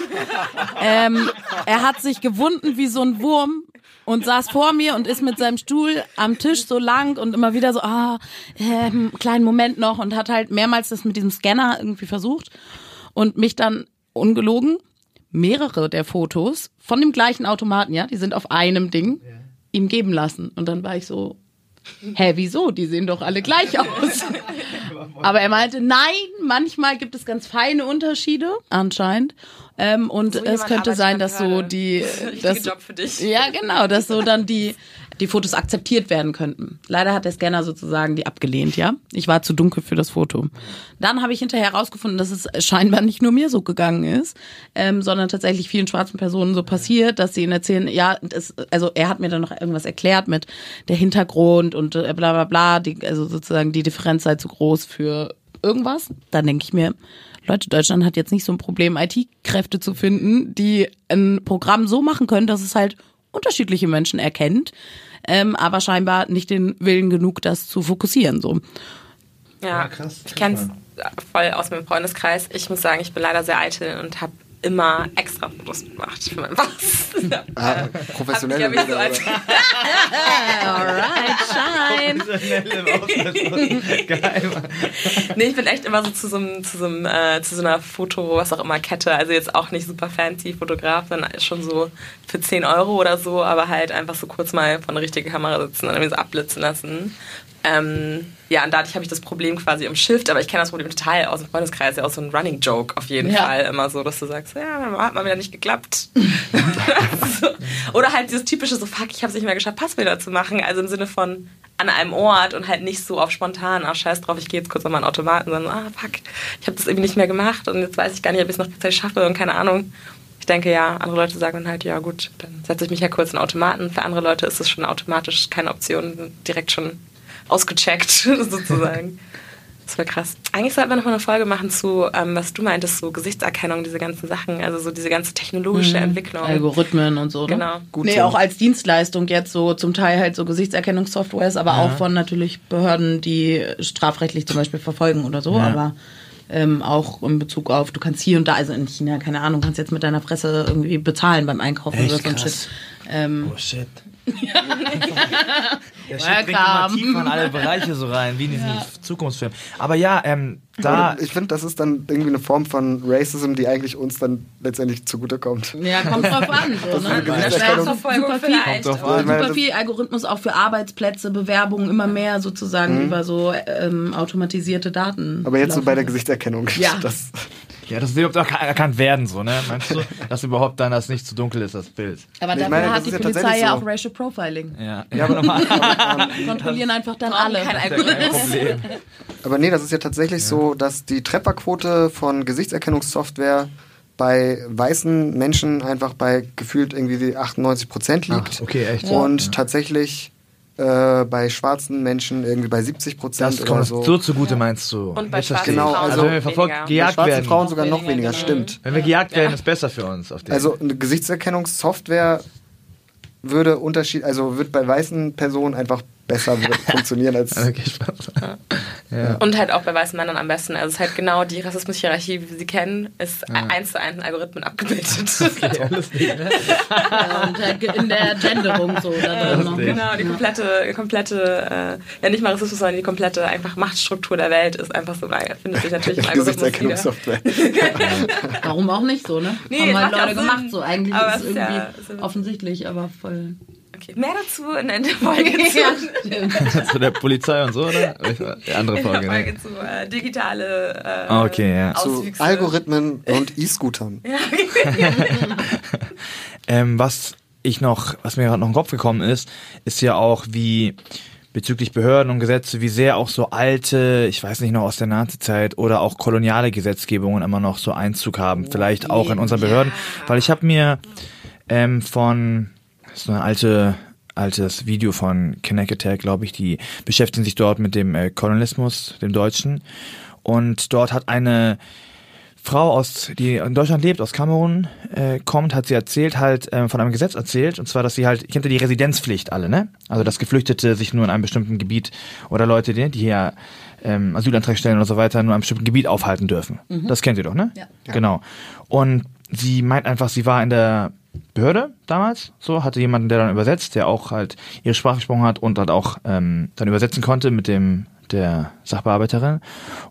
ähm, er hat sich gewunden wie so ein Wurm und saß vor mir und ist mit seinem Stuhl am Tisch so lang und immer wieder so, ah, ähm, kleinen Moment noch und hat halt mehrmals das mit diesem Scanner irgendwie versucht und mich dann ungelogen mehrere der Fotos von dem gleichen Automaten, ja, die sind auf einem Ding, ihm geben lassen. Und dann war ich so, hä, wieso? Die sehen doch alle gleich aus. Aber er meinte, nein, manchmal gibt es ganz feine Unterschiede, anscheinend. Ähm, und So es könnte sein, dass so die, Das Job für dich. ja, genau, dass so dann die, die Fotos akzeptiert werden könnten. Leider hat der Scanner sozusagen die abgelehnt, ja. Ich war zu dunkel für das Foto. Dann habe ich hinterher herausgefunden, dass es scheinbar nicht nur mir so gegangen ist, ähm, sondern tatsächlich vielen schwarzen Personen so passiert, dass sie ihnen erzählen, ja, das, also er hat mir dann noch irgendwas erklärt mit der Hintergrund und äh, bla bla bla, die, also sozusagen die Differenz sei zu groß für irgendwas. Dann denke ich mir, Leute, Deutschland hat jetzt nicht so ein Problem, IT-Kräfte zu finden, die ein Programm so machen können, dass es halt unterschiedliche Menschen erkennt, ähm, aber scheinbar nicht den Willen genug, das zu fokussieren. So. Ja, krass. ich kenne es voll aus meinem Freundeskreis. Ich muss sagen, ich bin leider sehr eitel und habe immer extra Fotos gemacht für meinen Pass. Ah, professionelle Hab ich Bilder, so als-? Alright, shine. Geil. Nee, ich bin echt immer so zu so, einem, zu, so einem, äh, zu so einer Foto, was auch immer, Kette. Also jetzt auch nicht super fancy Fotograf, dann schon so für 10 Euro oder so, aber halt einfach so kurz mal vor eine richtige Kamera sitzen und irgendwie so abblitzen lassen. Ähm, ja, und dadurch habe ich das Problem quasi im Shift, aber ich kenne das Problem total aus dem Freundeskreis, ja auch so ein Running Joke auf jeden Ja. Fall. Immer so, dass du sagst, ja, hat mal wieder nicht geklappt. so. Oder halt dieses typische so, fuck, ich habe es nicht mehr geschafft, Passbilder zu machen. Also im Sinne von an einem Ort und halt nicht so auf spontan, ach scheiß drauf, ich gehe jetzt kurz an meinen Automaten, sondern ah fuck, ich habe das irgendwie nicht mehr gemacht und jetzt weiß ich gar nicht, ob ich es noch rechtzeitig schaffe und keine Ahnung. Ich denke ja, andere Leute sagen dann halt, ja gut, dann setze ich mich ja kurz in Automaten. Für andere Leute ist es schon automatisch keine Option, direkt schon ausgecheckt sozusagen. Das wäre krass. Eigentlich sollten wir noch mal eine Folge machen zu, ähm, was du meintest, so Gesichtserkennung, diese ganzen Sachen, also so diese ganze technologische Entwicklung. Algorithmen und so. Ne? Genau. Gut nee, so. auch als Dienstleistung jetzt so zum Teil halt so Gesichtserkennungssoftwares, aber auch von natürlich Behörden, die strafrechtlich zum Beispiel verfolgen oder so, aber ähm, auch in Bezug auf, du kannst hier und da, also in China, keine Ahnung, kannst jetzt mit deiner Fresse irgendwie bezahlen beim Einkaufen Echt oder so ein krass. Shit. Ähm, Oh shit. Der bringt immer tiefer in alle Bereiche so rein, wie in diesen Zukunftsfilmen. Aber ja, ähm, da. Ich finde, das ist dann irgendwie eine Form von Racism, die eigentlich uns dann letztendlich zugutekommt. ja, kommt drauf an. So, ne? Das wäre super viel, drauf an. Super viel Algorithmus auch für Arbeitsplätze, Bewerbungen, immer mehr sozusagen über so ähm, automatisierte Daten. Aber jetzt so bei der laufen. Gesichtserkennung. Ja. Das, Ja, das will überhaupt auch erkannt werden, so, ne? Meinst du, dass überhaupt dann das nicht zu dunkel ist, das Bild? Aber dafür meine, hat die ja Polizei tatsächlich ja so. auch Racial Profiling. Ja, ja aber nochmal. Die kontrollieren einfach dann alle. kein Algorithmus. Aber nee, das ist ja tatsächlich so, dass die Trefferquote von Gesichtserkennungssoftware bei weißen Menschen einfach bei gefühlt irgendwie 98 Prozent liegt. Ach, okay, echt. Und tatsächlich äh, bei schwarzen Menschen irgendwie bei 70 Prozent Das oder kommt so. so zugute, meinst du? Und bei schwarzen. Genau, Frauen also wenn wir verfolgt, weniger. bei gejagt schwarzen werden. Frauen sogar noch Weniger, weniger, stimmt. Wenn wir gejagt werden, ist besser für uns. Also eine Gesichtserkennungssoftware würde Unterschied, also wird bei weißen Personen einfach besser funktionieren als Okay. Ja. Und halt auch bei weißen Männern am besten. Also es ist halt genau die Rassismus-Hierarchie, wie wir sie kennen, ist eins zu eins in Algorithmen abgebildet. Ja, lustig, ne? Ja, und halt in der Genderung so da drin noch. ne? Genau, die komplette, komplette, äh, ja nicht mal Rassismus, sondern die komplette einfach Machtstruktur der Welt ist einfach so, findet sich natürlich im Algorithmus. Warum auch nicht so, ne? Nee, Haben halt ja Leute gemacht so. Eigentlich Aber ist es irgendwie ja- ist- offensichtlich, aber voll. Okay, mehr dazu in der Folge zu, Ja. Zu der Polizei und so, oder? Die andere in der Folge, Folge ne? zu äh, digitale äh, Ah, okay, ja. Zu. Algorithmen und E-Scootern. Ähm, was ich noch, was mir gerade noch in den Kopf gekommen ist, ist ja auch wie bezüglich Behörden und Gesetze, wie sehr auch so alte, ich weiß nicht noch aus der Nazizeit oder auch koloniale Gesetzgebungen immer noch so Einzug haben, vielleicht auch in unseren Behörden, weil ich habe mir ähm, von so eine alte altes Video von Connect Attack, glaube ich, die beschäftigen sich dort mit dem äh, Kolonialismus, dem Deutschen und dort hat eine Frau aus, die in Deutschland lebt, aus Kamerun, äh, kommt, hat sie erzählt, halt äh, von einem Gesetz erzählt, und zwar, dass sie halt, ich kennt ja die Residenzpflicht alle, ne? Also, dass Geflüchtete sich nur in einem bestimmten Gebiet oder Leute, die, die hier ähm, Asylantrag stellen oder so weiter, nur in einem bestimmten Gebiet aufhalten dürfen. Das kennt ihr doch, ne? Ja. Genau. Und sie meint einfach, sie war in der Behörde damals, so, hatte jemanden, der dann übersetzt, der auch halt ihre Sprache gesprochen hat und halt auch ähm, dann übersetzen konnte mit dem der Sachbearbeiterin.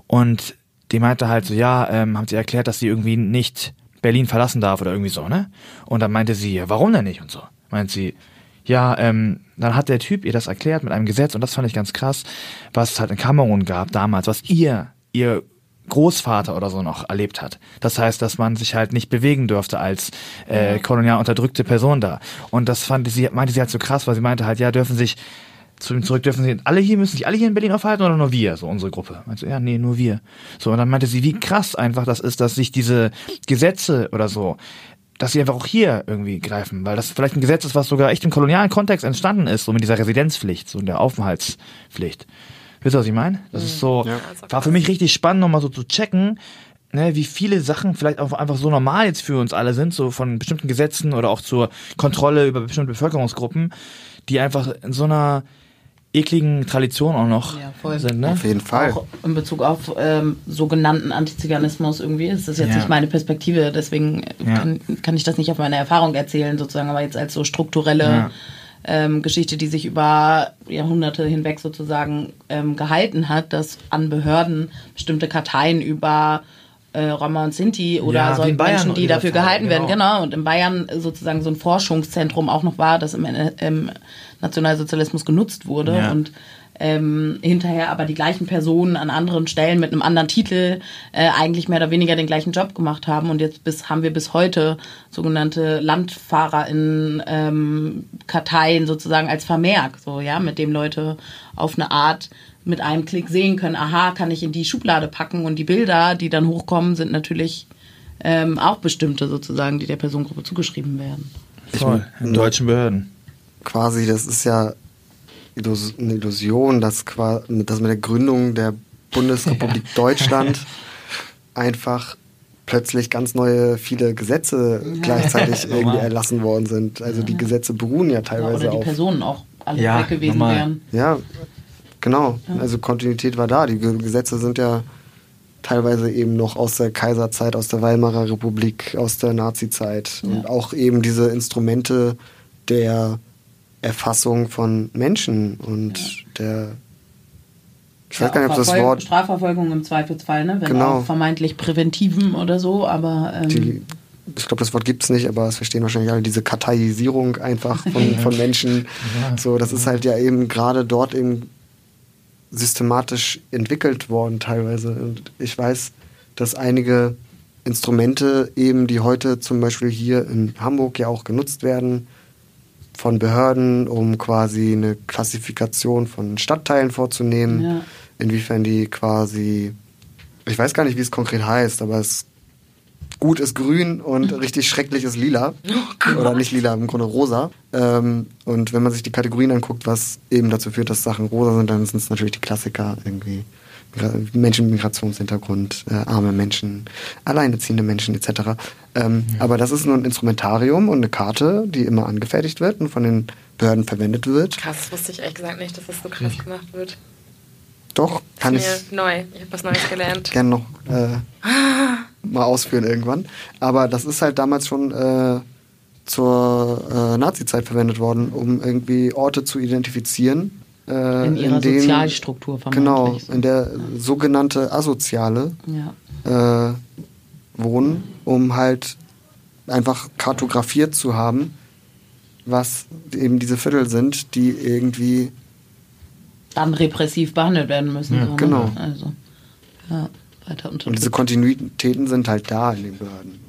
Und die meinte halt so, ja, ähm, haben sie erklärt, dass sie irgendwie nicht Berlin verlassen darf oder irgendwie so, ne? Und dann meinte sie, warum denn nicht und so. Meint sie, ja, ähm, dann hat der Typ ihr das erklärt mit einem Gesetz und das fand ich ganz krass, was es halt in Kamerun gab damals, was ihr, ihr Großvater oder so noch erlebt hat. Das heißt, dass man sich halt nicht bewegen dürfte als äh, kolonial unterdrückte Person da. Und das fand sie, meinte sie halt so krass, weil sie meinte halt, ja, dürfen sich zu ihm zurück dürfen sie alle hier, müssen sich alle hier in Berlin aufhalten oder nur wir, so unsere Gruppe? Meinte sie, ja, nee, nur wir. So, und dann meinte sie, wie krass einfach das ist, dass sich diese Gesetze oder so, dass sie einfach auch hier irgendwie greifen, weil das vielleicht ein Gesetz ist, was sogar echt im kolonialen Kontext entstanden ist, so mit dieser Residenzpflicht, so in der Aufenthaltspflicht. Wisst ihr, was ich meine? Das ist so, Ja. war für mich richtig spannend, nochmal so zu checken, ne, wie viele Sachen vielleicht auch einfach so normal jetzt für uns alle sind, so von bestimmten Gesetzen oder auch zur Kontrolle über bestimmte Bevölkerungsgruppen, die einfach in so einer ekligen Tradition auch noch Ja, voll. sind, ne? Auf jeden Fall. Auch in Bezug auf ähm, sogenannten Antiziganismus irgendwie ist das jetzt Ja. nicht meine Perspektive, deswegen Ja. kann, kann ich das nicht auf meine Erfahrung erzählen, sozusagen, aber jetzt als so strukturelle Ja. Ähm, Geschichte, die sich über Jahrhunderte hinweg sozusagen ähm, gehalten hat, dass an Behörden bestimmte Karteien über äh, Roma und Sinti oder Ja, solche Menschen, die dafür Zeit, gehalten werden, genau. genau. Und in Bayern sozusagen so ein Forschungszentrum auch noch war, das im, im Nationalsozialismus genutzt wurde Ja. und ähm, hinterher aber die gleichen Personen an anderen Stellen mit einem anderen Titel äh, eigentlich mehr oder weniger den gleichen Job gemacht haben und jetzt bis haben wir bis heute sogenannte Landfahrer in ähm, Karteien sozusagen als Vermerk, so ja, mit dem Leute auf eine Art mit einem Klick sehen können, aha, kann ich in die Schublade packen und die Bilder, die dann hochkommen, sind natürlich ähm, auch bestimmte sozusagen, die der Personengruppe zugeschrieben werden. Voll, in deutschen Behörden. quasi, das ist ja Illus- eine Illusion, dass, qua- dass mit der Gründung der Bundesrepublik Deutschland einfach plötzlich ganz neue, viele Gesetze gleichzeitig irgendwie erlassen worden sind. Also die Gesetze beruhen ja teilweise Oder die auf. Personen auch alle Ja, weg gewesen normal. wären. Ja, genau. Also Kontinuität war da. Die Ge- Gesetze sind ja teilweise eben noch aus der Kaiserzeit, aus der Weimarer Republik, aus der Nazizeit. Und auch eben diese Instrumente der Erfassung von Menschen und der ich weiß gar nicht, ob das Wort Strafverfolgung im Zweifelsfall, ne? wenn Genau. auch vermeintlich präventiven oder so, aber ähm, die, ich glaube, das Wort gibt es nicht, aber es verstehen wahrscheinlich alle, diese Karteiisierung einfach von, von Menschen. So, das ist halt ja eben gerade dort eben systematisch entwickelt worden teilweise. Und ich weiß, dass einige Instrumente eben, die heute zum Beispiel hier in Hamburg ja auch genutzt werden, von Behörden, um quasi eine Klassifikation von Stadtteilen vorzunehmen, Ja. inwiefern die quasi, ich weiß gar nicht, wie es konkret heißt, aber es gut ist grün und richtig schrecklich ist lila. Oder nicht lila, im Grunde rosa. Ähm, und wenn man sich die Kategorien anguckt, was eben dazu führt, dass Sachen rosa sind, dann sind es natürlich die Klassiker irgendwie. Menschen mit Migrationshintergrund, äh, arme Menschen, alleinerziehende Menschen etc. Ähm, Aber das ist nur ein Instrumentarium und eine Karte, die immer angefertigt wird und von den Behörden verwendet wird. Krass, das wusste ich ehrlich gesagt nicht, dass das so krass gemacht wird. Doch, kann ich Ist mir neu. Ich habe was Neues gelernt. gerne noch äh, mal ausführen irgendwann. Aber das ist halt damals schon äh, zur äh, Nazi-Zeit verwendet worden, um irgendwie Orte zu identifizieren. Äh, In ihrer denen- Sozialstruktur Genau, vermeintlich. in der sogenannte Asoziale ja. äh, wohnen, um halt einfach kartografiert zu haben, was eben diese Viertel sind, die irgendwie dann repressiv behandelt werden müssen. Ja, so, ne? genau. Also, ja, weiter und diese. Kontinuitäten sind halt da in den Behörden.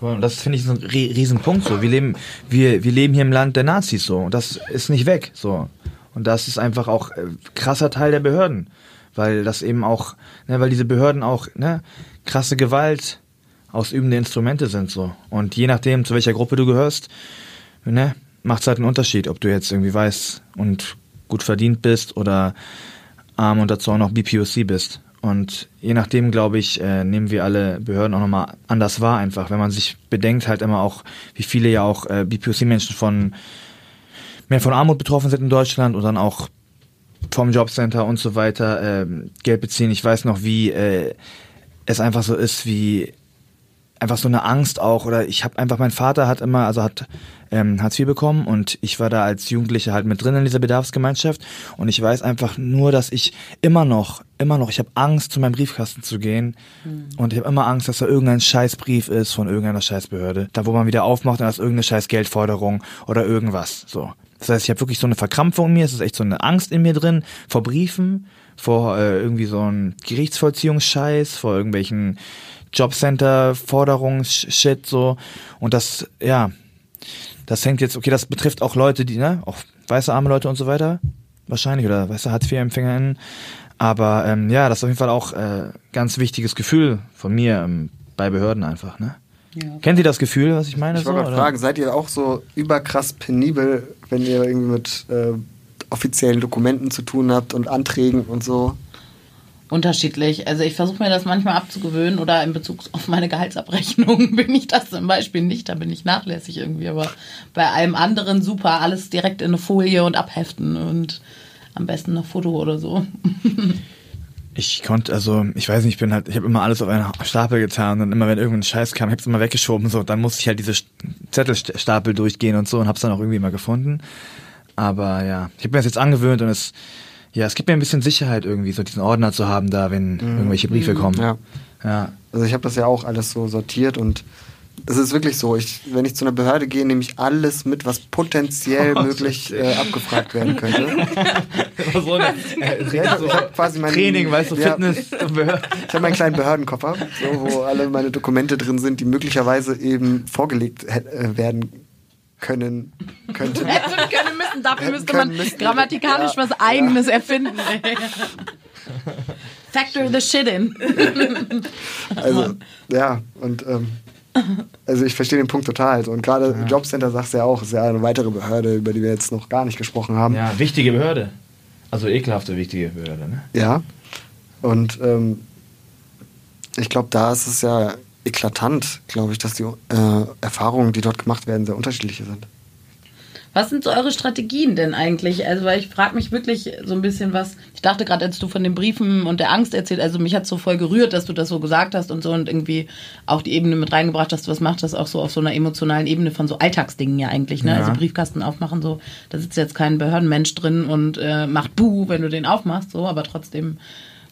Und das finde ich so ein rie- Riesenpunkt so. Wir leben, wir, wir leben hier im Land der Nazis so. Und das ist nicht weg so. Und das ist einfach auch äh, krasser Teil der Behörden. Weil das eben auch, ne, weil diese Behörden auch, ne, krasse Gewalt ausübende Instrumente sind so. Und je nachdem, zu welcher Gruppe du gehörst, ne, macht es halt einen Unterschied, ob du jetzt irgendwie weiß und gut verdient bist oder arm und dazu auch noch BPOC bist. Und je nachdem, glaube ich, äh, nehmen wir alle Behörden auch nochmal anders wahr, einfach. Wenn man sich bedenkt, halt immer auch, wie viele ja auch äh, BPOC-Menschen von mehr von Armut betroffen sind in Deutschland und dann auch vom Jobcenter und so weiter ähm, Geld beziehen. Ich weiß noch, wie äh, es einfach so ist, wie einfach so eine Angst auch oder ich habe einfach mein Vater hat immer also hat ähm, Hartz IV bekommen und ich war da als Jugendlicher halt mit drin in dieser Bedarfsgemeinschaft und ich weiß einfach nur, dass ich immer noch immer noch ich habe Angst zu meinem Briefkasten zu gehen und ich habe immer Angst, dass da irgendein Scheißbrief ist von irgendeiner Scheißbehörde, da wo man wieder aufmacht und da ist irgendeine scheiß Geldforderung oder irgendwas so. Das heißt, ich habe wirklich so eine Verkrampfung in mir, es ist echt so eine Angst in mir drin vor Briefen, vor äh, irgendwie so einem Gerichtsvollziehungsscheiß, vor irgendwelchen Jobcenter-Forderungs-Shit so. Und das, ja, das hängt jetzt, okay, das betrifft auch Leute, die, ne, auch weiße arme Leute und so weiter, wahrscheinlich, oder weiße Hartz-IV-EmpfängerInnen. Aber ähm, ja, das ist auf jeden Fall auch äh, ganz wichtiges Gefühl von mir ähm, bei Behörden einfach, ne? Ja. Kennt ihr das Gefühl, was ich meine? Ich wollte so, gerade fragen, seid ihr auch so überkrass penibel, wenn ihr irgendwie mit äh, offiziellen Dokumenten zu tun habt und Anträgen und so? Unterschiedlich. Also ich versuche mir das manchmal abzugewöhnen oder in Bezug auf meine Gehaltsabrechnung bin ich das zum Beispiel nicht, da bin ich nachlässig irgendwie, aber bei allem anderen super, alles direkt in eine Folie und abheften und am besten ein Foto oder so. Ich konnte, also, ich weiß nicht, ich bin halt, ich habe immer alles auf einen Stapel getan und immer wenn irgendein Scheiß kam, ich hab's immer weggeschoben, so, dann musste ich halt diese St- Zettelstapel durchgehen und so und hab's dann auch irgendwie immer gefunden. Aber ja, ich habe mir das jetzt angewöhnt und es, ja, es gibt mir ein bisschen Sicherheit irgendwie, so diesen Ordner zu haben da, wenn irgendwelche Briefe kommen. Ja. Ja. Also ich habe das ja auch alles so sortiert und es ist wirklich so, ich, wenn ich zu einer Behörde gehe, nehme ich alles mit, was potenziell Oh, möglich äh, abgefragt werden könnte. so eine, ich hab quasi mein- Training, weißt du, ja. Fitness. Ich habe meinen kleinen Behördenkoffer, so, wo alle meine Dokumente drin sind, die möglicherweise eben vorgelegt äh, werden können, könnten. Hätten können müssen, dafür müsste man müssen. grammatikalisch Ja. was Eigenes erfinden. Factor the shit in. Also, ja, und ähm, also ich verstehe den Punkt total. Und gerade Jobcenter sagst du ja auch, ist ja eine weitere Behörde, über die wir jetzt noch gar nicht gesprochen haben. Ja, wichtige Behörde. Also ekelhafte wichtige Behörde, ne? Ja. Und ähm, ich glaube, da ist es ja eklatant, glaube ich, dass die äh, Erfahrungen, die dort gemacht werden, sehr unterschiedliche sind. Was sind so eure Strategien denn eigentlich? Also, weil ich frage mich wirklich so ein bisschen was. Ich dachte gerade, als du von den Briefen und der Angst erzählt, also mich hat so voll gerührt, dass du das so gesagt hast und so und irgendwie auch die Ebene mit reingebracht hast, was macht das auch so auf so einer emotionalen Ebene von so Alltagsdingen ja eigentlich, ne? Ja. Also Briefkasten aufmachen, so, da sitzt jetzt kein Behördenmensch drin und äh, macht Buh, wenn du den aufmachst, so, aber trotzdem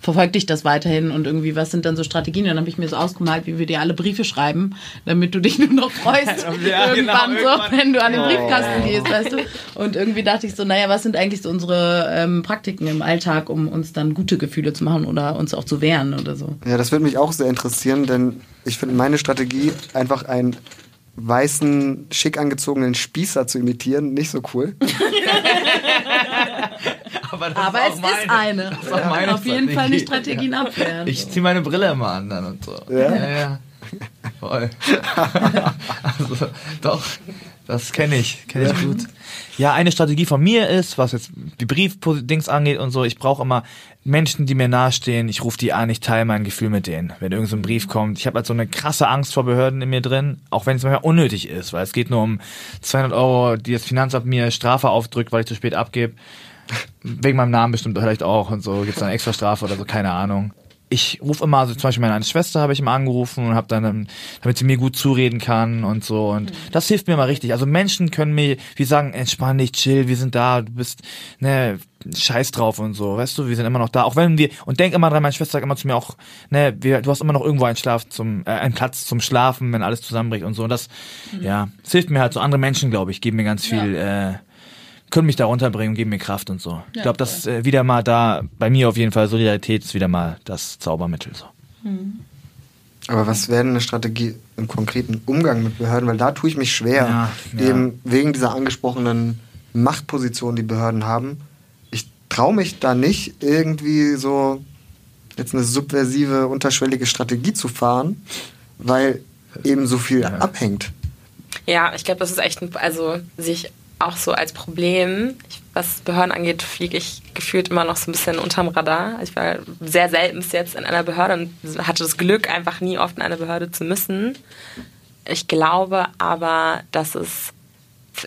verfolgt dich das weiterhin und irgendwie, was sind dann so Strategien? Dann habe ich mir so ausgemalt, wie wir dir alle Briefe schreiben, damit du dich nur noch freust, Ja, genau, irgendwann so, irgendwann. wenn du an den Oh. Briefkasten gehst, weißt du? Und irgendwie dachte ich so, naja, was sind eigentlich so unsere ähm, Praktiken im Alltag, um uns dann gute Gefühle zu machen oder uns auch zu wehren oder so? Ja, das würde mich auch sehr interessieren, denn ich finde meine Strategie, einfach einen weißen, schick angezogenen Spießer zu imitieren, nicht so cool. Aber, das Aber ist es meine. ist eine. Das ist auch meine Auf jeden Fall eine Strategie. Strategien abwehren. Ich ziehe meine Brille immer an dann und so. Ja? ja. ja. Voll. also, doch, das kenne ich, kenne ich gut. Ja, eine Strategie von mir ist, was jetzt die Briefdings angeht und so, ich brauche immer Menschen, die mir nahestehen, ich rufe die an, ich teile mein Gefühl mit denen. Wenn irgend so ein Brief kommt, ich habe halt so eine krasse Angst vor Behörden in mir drin, auch wenn es manchmal unnötig ist, weil es geht nur um 200 Euro, die das Finanzamt mir Strafe aufdrückt, weil ich zu spät abgebe. Wegen meinem Namen bestimmt vielleicht auch und so, gibt's dann eine extra Strafe oder so, keine Ahnung. Ich rufe immer, also zum Beispiel meine eine Schwester habe ich immer angerufen und habe dann, ähm, damit sie mir gut zureden kann und so. Und das hilft mir mal richtig. Also Menschen können mir, wie sagen, entspann dich, chill, wir sind da, du bist, ne, scheiß drauf und so, weißt du, wir sind immer noch da. Auch wenn wir, und denk immer dran, meine Schwester sagt immer zu mir auch, ne, wir, du hast immer noch irgendwo einen Schlaf zum, äh, einen Platz zum Schlafen, wenn alles zusammenbricht und so. Und das, ja, es hilft mir halt so. Andere Menschen, glaube ich, geben mir ganz viel, äh, können mich da runterbringen und geben mir Kraft und so. ich glaube, das ist äh, wieder mal da, bei mir auf jeden Fall, Solidarität ist wieder mal das Zaubermittel. So. Aber was wäre denn eine Strategie im konkreten Umgang mit Behörden? Weil da tue ich mich schwer, Ja, ja. eben wegen dieser angesprochenen Machtposition, die Behörden haben. Ich traue mich da nicht irgendwie so jetzt eine subversive, unterschwellige Strategie zu fahren, weil eben so viel abhängt. Ja, ich glaube, das ist echt, ein, also sich auch so als Problem, ich, was Behörden angeht, fliege ich gefühlt immer noch so ein bisschen unterm Radar. Ich war sehr selten bis jetzt in einer Behörde und hatte das Glück, einfach nie oft in eine Behörde zu müssen. Ich glaube aber, dass es,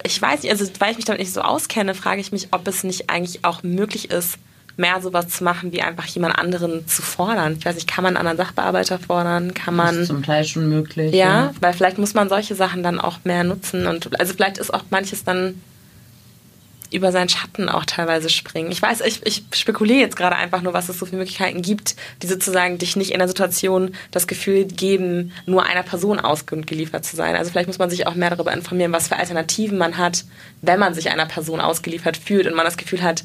ich weiß nicht, also weil ich mich damit nicht so auskenne, frage ich mich, ob es nicht eigentlich auch möglich ist, mehr sowas zu machen, wie einfach jemand anderen zu fordern. Ich weiß nicht, kann man einen anderen Sachbearbeiter fordern? Kann Das man ist zum Teil schon möglich. ja, weil vielleicht muss man solche Sachen dann auch mehr nutzen und also vielleicht ist auch manches dann über seinen Schatten auch teilweise springen. Ich weiß, ich, ich spekuliere jetzt gerade einfach nur, was es so viele Möglichkeiten gibt, die sozusagen dich nicht in der Situation das Gefühl geben, nur einer Person ausgeliefert zu sein. Also vielleicht muss man sich auch mehr darüber informieren, was für Alternativen man hat, wenn man sich einer Person ausgeliefert fühlt und man das Gefühl hat,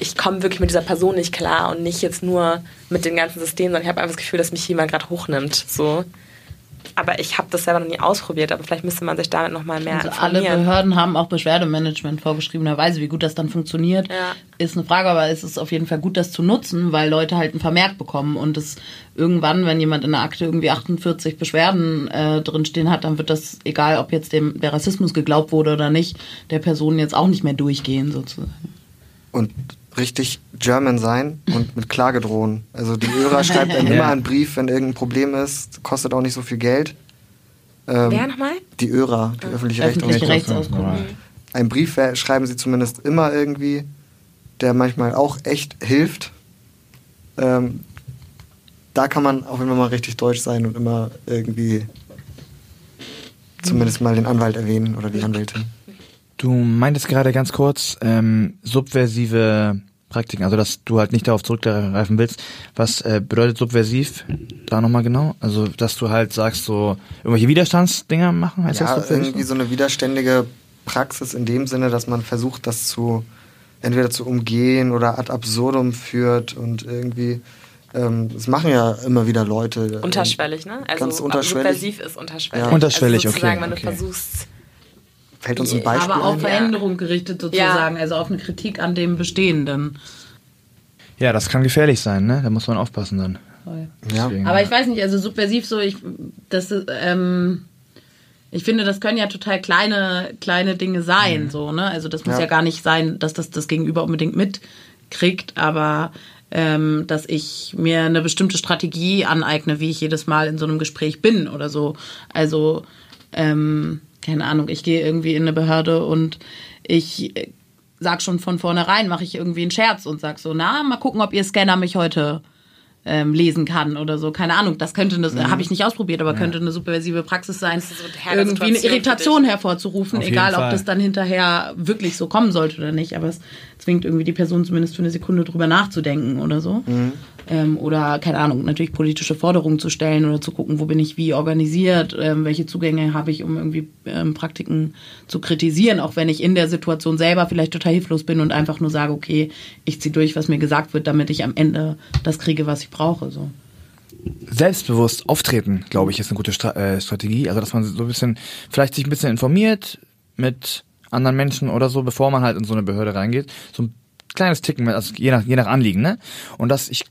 ich komme wirklich mit dieser Person nicht klar und nicht jetzt nur mit dem ganzen System, sondern ich habe einfach das Gefühl, dass mich jemand gerade hochnimmt. So. Aber ich habe das selber noch nie ausprobiert, aber vielleicht müsste man sich damit nochmal mehr Also alle. Behörden haben auch Beschwerdemanagement vorgeschriebenerweise. Wie gut das dann funktioniert, Ja. ist eine Frage, aber es ist auf jeden Fall gut, das zu nutzen, weil Leute halt einen Vermerk bekommen und es irgendwann, wenn jemand in der Akte irgendwie 48 Beschwerden äh, drinstehen hat, dann wird das, egal ob jetzt dem der Rassismus geglaubt wurde oder nicht, der Person jetzt auch nicht mehr durchgehen sozusagen. Und richtig German sein und mit Klage drohen. Also die ÖRA schreibt einem immer einen Brief, wenn irgendein Problem ist, kostet auch nicht so viel Geld. Ähm, Wer nochmal? Die ÖRA, die öffentliche Rechte. Öffentliche Ja, Rechtsauskunft. Einen Brief äh, schreiben sie zumindest immer irgendwie, der manchmal auch echt hilft. Ähm, da kann man jeden Fall mal richtig deutsch sein und immer irgendwie zumindest mal den Anwalt erwähnen oder die Anwältin. Du meintest gerade ganz kurz ähm, subversive Praktiken, also dass du halt nicht darauf zurückgreifen willst. Was äh, bedeutet subversiv da nochmal genau? Also dass du halt sagst, so irgendwelche Widerstandsdinger machen, heißt ja, das irgendwie so eine widerständige Praxis in dem Sinne, dass man versucht, das zu entweder zu umgehen oder ad absurdum führt und irgendwie ähm, das machen ja immer wieder Leute. ähm, Unterschwellig, ne? Also Ganz unterschwellig. subversiv ist unterschwellig. Ja. Unterschwellig, also sozusagen, okay, wenn okay. du versuchst, Fällt uns ein Beispiel aber auf ein? Veränderung gerichtet sozusagen, also auf eine Kritik an dem Bestehenden. Ja, das kann gefährlich sein, ne? Da muss man aufpassen dann. Ja. Aber ich weiß nicht, also subversiv so, ich, das ähm, ich finde, das können ja total kleine, kleine Dinge sein, so, ne? Also das muss ja. Ja. gar nicht sein, dass das das Gegenüber unbedingt mitkriegt, aber ähm, dass ich mir eine bestimmte Strategie aneigne, wie ich jedes Mal in so einem Gespräch bin oder so. Also, ähm, keine Ahnung, ich gehe irgendwie in eine Behörde und ich sag schon von vornherein, mache ich irgendwie einen Scherz und sag so, na, mal gucken, ob ihr Scanner mich heute ähm, lesen kann oder so. Keine Ahnung, das könnte eine, mhm. habe ich nicht ausprobiert, aber ja. könnte eine superversive Praxis sein, so irgendwie eine Irritation hervorzurufen, Auf egal ob das dann hinterher wirklich so kommen sollte oder nicht. Aber es zwingt irgendwie die Person zumindest für eine Sekunde drüber nachzudenken oder so. Mhm ähm, oder keine Ahnung, natürlich politische Forderungen zu stellen oder zu gucken, wo bin ich wie organisiert, ähm, welche Zugänge habe ich, um irgendwie ähm, Praktiken zu kritisieren, auch wenn ich in der Situation selber vielleicht total hilflos bin und einfach nur sage, okay, ich ziehe durch, was mir gesagt wird, damit ich am Ende das kriege, was ich brauche. So. Selbstbewusst auftreten, glaube ich, ist eine gute Stra äh, Strategie. Also, dass man so ein bisschen, vielleicht sich ein bisschen informiert mit anderen Menschen oder so, bevor man halt in so eine Behörde reingeht. So ein kleines Ticken, also je nach, je nach Anliegen, ne? Und das, ich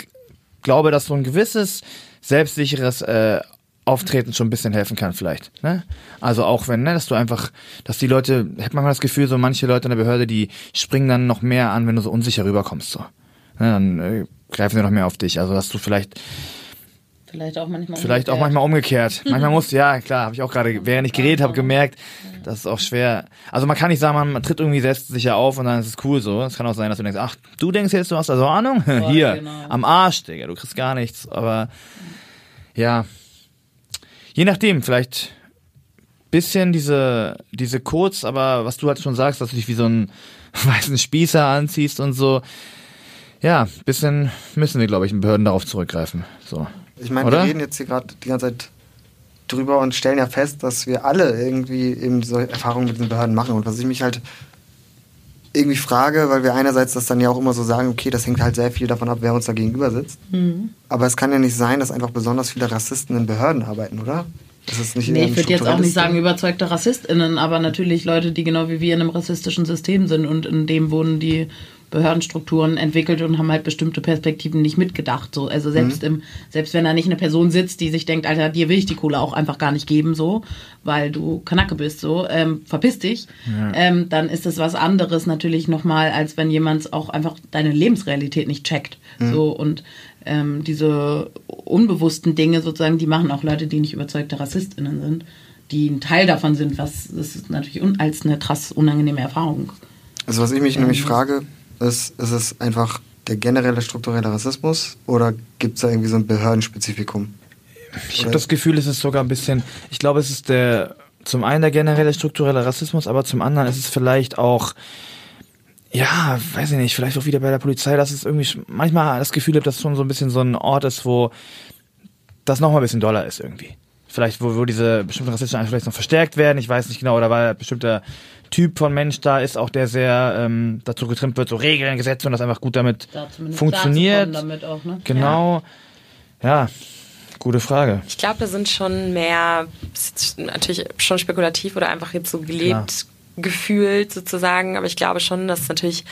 glaube, dass so ein gewisses selbstsicheres äh, Auftreten schon ein bisschen helfen kann vielleicht. Ne? Also auch wenn, ne, dass du einfach, dass die Leute, hat man mal das Gefühl, so manche Leute in der Behörde, die springen dann noch mehr an, wenn du so unsicher rüberkommst. So. Ne, dann äh, greifen sie noch mehr auf dich. Also dass du vielleicht Vielleicht auch manchmal Vielleicht umgekehrt. auch manchmal umgekehrt. manchmal muss, ja, klar, habe ich auch gerade, während ich geredet habe, gemerkt, das ist auch schwer. Also man kann nicht sagen, man tritt irgendwie selbstsicher auf und dann ist es cool so. Es kann auch sein, dass du denkst, ach, du denkst jetzt, du hast also Ahnung? Hier, genau. am Arsch, Digga, du kriegst gar nichts. Aber ja, je nachdem, vielleicht bisschen diese, diese kurz, aber was du halt schon sagst, dass du dich wie so einen weißen Spießer anziehst und so. Ja, bisschen müssen wir, glaube ich, in Behörden darauf zurückgreifen. So. Ich meine, wir reden jetzt hier gerade die ganze Zeit drüber und stellen ja fest, dass wir alle irgendwie eben so Erfahrungen mit den Behörden machen. Und was ich mich halt irgendwie frage, weil wir einerseits das dann ja auch immer so sagen, okay, das hängt halt sehr viel davon ab, wer uns da gegenüber sitzt. Mhm. Aber es kann ja nicht sein, dass einfach besonders viele Rassisten in Behörden arbeiten, oder? Das ist nicht nee, ich würde jetzt auch nicht sagen überzeugte RassistInnen, aber natürlich Leute, die genau wie wir in einem rassistischen System sind und in dem wohnen, die Behördenstrukturen entwickelt und haben halt bestimmte Perspektiven nicht mitgedacht. So. Also selbst, mhm. im, selbst wenn da nicht eine Person sitzt, die sich denkt, Alter, dir will ich die Kohle auch einfach gar nicht geben, so, weil du Kanacke bist, so, ähm, verpiss dich, ja. ähm, dann ist das was anderes natürlich nochmal, als wenn jemand auch einfach deine Lebensrealität nicht checkt. Mhm. So und ähm, diese unbewussten Dinge sozusagen, die machen auch Leute, die nicht überzeugte RassistInnen sind, die ein Teil davon sind, was das ist natürlich als eine krass unangenehme Erfahrung. Also was ich mich nämlich ähm, frage, ist, ist es einfach der generelle strukturelle Rassismus oder gibt es da irgendwie so ein Behördenspezifikum? Ich habe das Gefühl, es ist sogar ein bisschen, ich glaube, es ist der, zum einen der generelle strukturelle Rassismus, aber zum anderen ist es vielleicht auch, ja, weiß ich nicht, vielleicht auch wieder bei der Polizei, dass es irgendwie manchmal das Gefühl habe, dass es schon so ein bisschen so ein Ort ist, wo das nochmal ein bisschen doller ist irgendwie. Vielleicht, wo, wo diese bestimmten rassistischen vielleicht noch verstärkt werden, ich weiß nicht genau, oder weil bestimmter Typ von Mensch da ist, auch der sehr ähm, dazu getrimmt wird, so Regeln, Gesetze und das einfach gut damit da funktioniert. Damit auch, ne? Genau. Ja. ja. gute Frage. Ich glaube, da sind schon mehr, natürlich schon spekulativ oder einfach jetzt so gelebt, Klar. gefühlt sozusagen, aber ich glaube schon, dass natürlich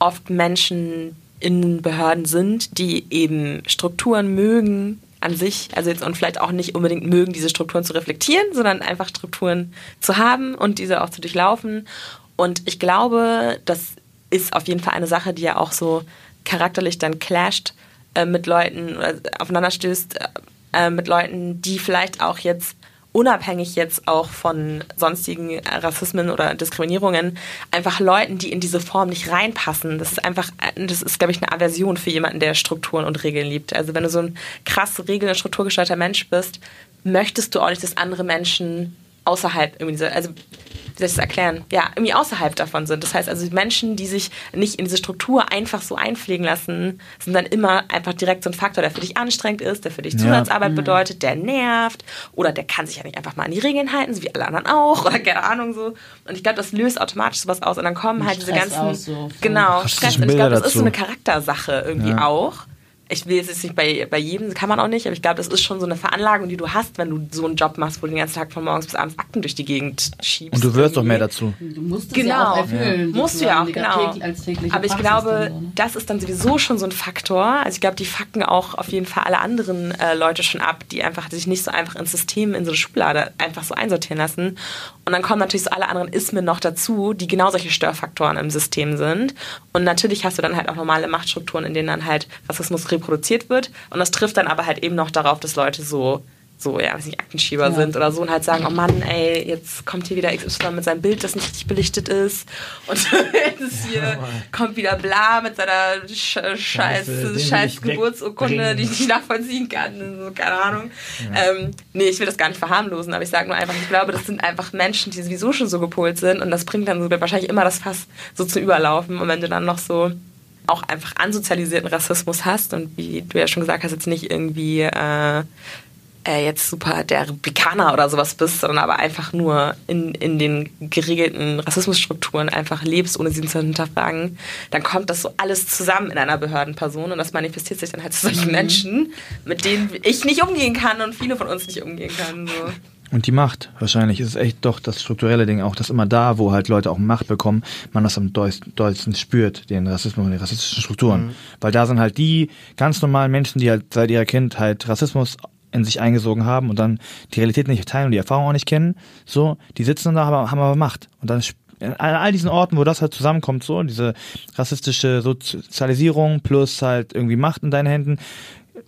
oft Menschen in Behörden sind, die eben Strukturen mögen, an sich, also jetzt und vielleicht auch nicht unbedingt mögen, diese Strukturen zu reflektieren, sondern einfach Strukturen zu haben und diese auch zu durchlaufen. Und ich glaube, das ist auf jeden Fall eine Sache, die ja auch so charakterlich dann clasht äh, mit Leuten oder aufeinander stößt äh, mit Leuten, die vielleicht auch jetzt unabhängig jetzt auch von sonstigen Rassismen oder Diskriminierungen, einfach Leuten, die in diese Form nicht reinpassen. Das ist einfach, das ist, glaube ich, eine Aversion für jemanden, der Strukturen und Regeln liebt. Also wenn du so ein krass regeln- und strukturgestalter Mensch bist, möchtest du auch nicht, dass andere Menschen außerhalb irgendwie dieser, also wie soll ich das erklären, ja, irgendwie außerhalb davon sind. Das heißt also, Menschen, die sich nicht in diese Struktur einfach so einpflegen lassen, sind dann immer einfach direkt so ein Faktor, der für dich anstrengend ist, der für dich Zusatzarbeit ja. Mhm. bedeutet, der nervt oder der kann sich ja nicht einfach mal an die Regeln halten, so wie alle anderen auch oder keine Ahnung so. Und ich glaube, das löst automatisch sowas aus und dann kommen halt diese ganzen, so genau, Stress. Und ich glaube, das ist so eine Charaktersache irgendwie ja. auch ich will jetzt nicht bei, bei jedem, kann man auch nicht, aber ich glaube, das ist schon so eine Veranlagung, die du hast, wenn du so einen Job machst, wo du den ganzen Tag von morgens bis abends Akten durch die Gegend schiebst. Und du wirst doch mehr dazu. Du musst es Genau. ja auch erfüllen. Musst du ja auch, genau. täglich- Aber ich Praxis glaube, dann ne? das ist dann sowieso schon so ein Faktor. Also ich glaube, die fucken auch auf jeden Fall alle anderen äh, Leute schon ab, die einfach sich nicht so einfach ins System, in so eine Schublade einfach so einsortieren lassen. Und dann kommen natürlich so alle anderen Ismen noch dazu, die genau solche Störfaktoren im System sind. Und natürlich hast du dann halt auch normale Machtstrukturen, in denen dann halt Rassismus reproduziert wird. Und das trifft dann aber halt eben noch darauf, dass Leute so so, ja, weiß nicht, Aktenschieber Ja. sind oder so und halt sagen, oh Mann, ey, jetzt kommt hier wieder XY mit seinem Bild, das nicht richtig belichtet ist und jetzt hier kommt wieder bla mit seiner Sch scheiß, Scheiße, scheiß Geburtsurkunde, die ich nicht nachvollziehen kann, so, keine Ahnung. Ähm, nee, ich will das gar nicht verharmlosen, aber ich sage nur einfach, ich glaube, das sind einfach Menschen, die sowieso schon so gepolt sind und das bringt dann so wahrscheinlich immer das Fass so zu überlaufen und wenn du dann noch so auch einfach ansozialisierten Rassismus hast und wie du ja schon gesagt hast, jetzt nicht irgendwie äh, äh, jetzt super der Republikaner oder sowas bist, sondern aber einfach nur in, in den geregelten Rassismusstrukturen einfach lebst, ohne sie zu hinterfragen, dann kommt das so alles zusammen in einer Behördenperson und das manifestiert sich dann halt zu solchen Menschen, mit denen ich nicht umgehen kann und viele von uns nicht umgehen können. So. Und die Macht, wahrscheinlich ist es echt doch das strukturelle Ding, auch dass immer da, wo halt Leute auch Macht bekommen, man das am dollsten spürt, den Rassismus und die rassistischen Strukturen. Weil da sind halt die ganz normalen Menschen, die halt seit ihrer Kindheit Rassismus in sich eingesogen haben und dann die Realität nicht teilen und die Erfahrung auch nicht kennen, so, die sitzen da, aber haben aber Macht. Und dann an all diesen Orten, wo das halt zusammenkommt, so, diese rassistische Sozialisierung plus halt irgendwie Macht in deinen Händen,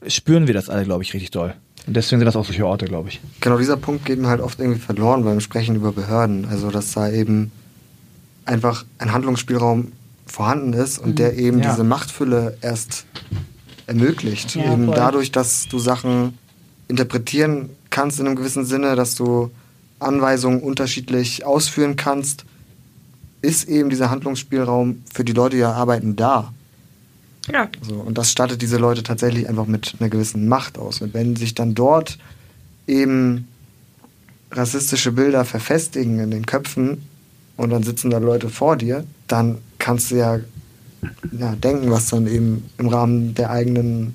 spüren wir das alle, glaube ich, richtig doll. Und deswegen sind das auch solche Orte, glaube ich. Genau dieser Punkt geht mir halt oft irgendwie verloren beim Sprechen über Behörden. Also, dass da eben einfach ein Handlungsspielraum vorhanden ist und der eben Ja. diese Machtfülle erst ermöglicht. Ja, eben voll. dadurch, dass du Sachen interpretieren kannst in einem gewissen Sinne, dass du Anweisungen unterschiedlich ausführen kannst, ist eben dieser Handlungsspielraum für die Leute, die da arbeiten, da. Ja. So, und das stattet diese Leute tatsächlich einfach mit einer gewissen Macht aus. Und wenn sich dann dort eben rassistische Bilder verfestigen in den Köpfen und dann sitzen da Leute vor dir, dann kannst du ja, ja denken, was dann eben im Rahmen der eigenen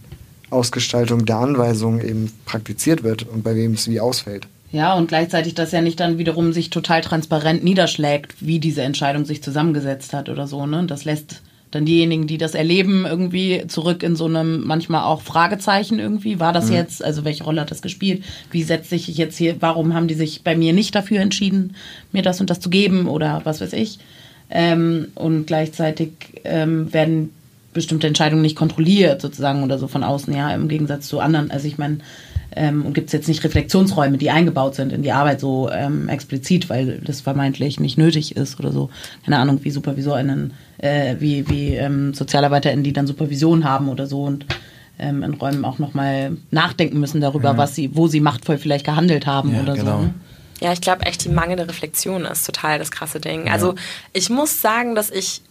Ausgestaltung der Anweisungen eben praktiziert wird und bei wem es wie ausfällt. Ja, und gleichzeitig das ja nicht dann wiederum sich total transparent niederschlägt, wie diese Entscheidung sich zusammengesetzt hat oder so. Ne? Das lässt dann diejenigen, die das erleben, irgendwie zurück in so einem manchmal auch Fragezeichen irgendwie. War das jetzt, also welche Rolle hat das gespielt? Wie setze ich jetzt hier, warum haben die sich bei mir nicht dafür entschieden, mir das und das zu geben oder was weiß ich? Ähm, und gleichzeitig ähm, werden bestimmte Entscheidungen nicht kontrolliert sozusagen oder so von außen, ja, im Gegensatz zu anderen. Also ich meine, ähm, und gibt es jetzt nicht Reflexionsräume, die eingebaut sind in die Arbeit so ähm, explizit, weil das vermeintlich nicht nötig ist oder so. Keine Ahnung, wie SupervisorInnen, äh, wie, wie ähm, SozialarbeiterInnen, die dann Supervision haben oder so und ähm, in Räumen auch nochmal nachdenken müssen darüber, was sie, wo sie machtvoll vielleicht gehandelt haben Ja, oder genau. so. Ne? Ja, ich glaube echt, die mangelnde Reflexion ist total das krasse Ding. Also ich muss sagen, dass ich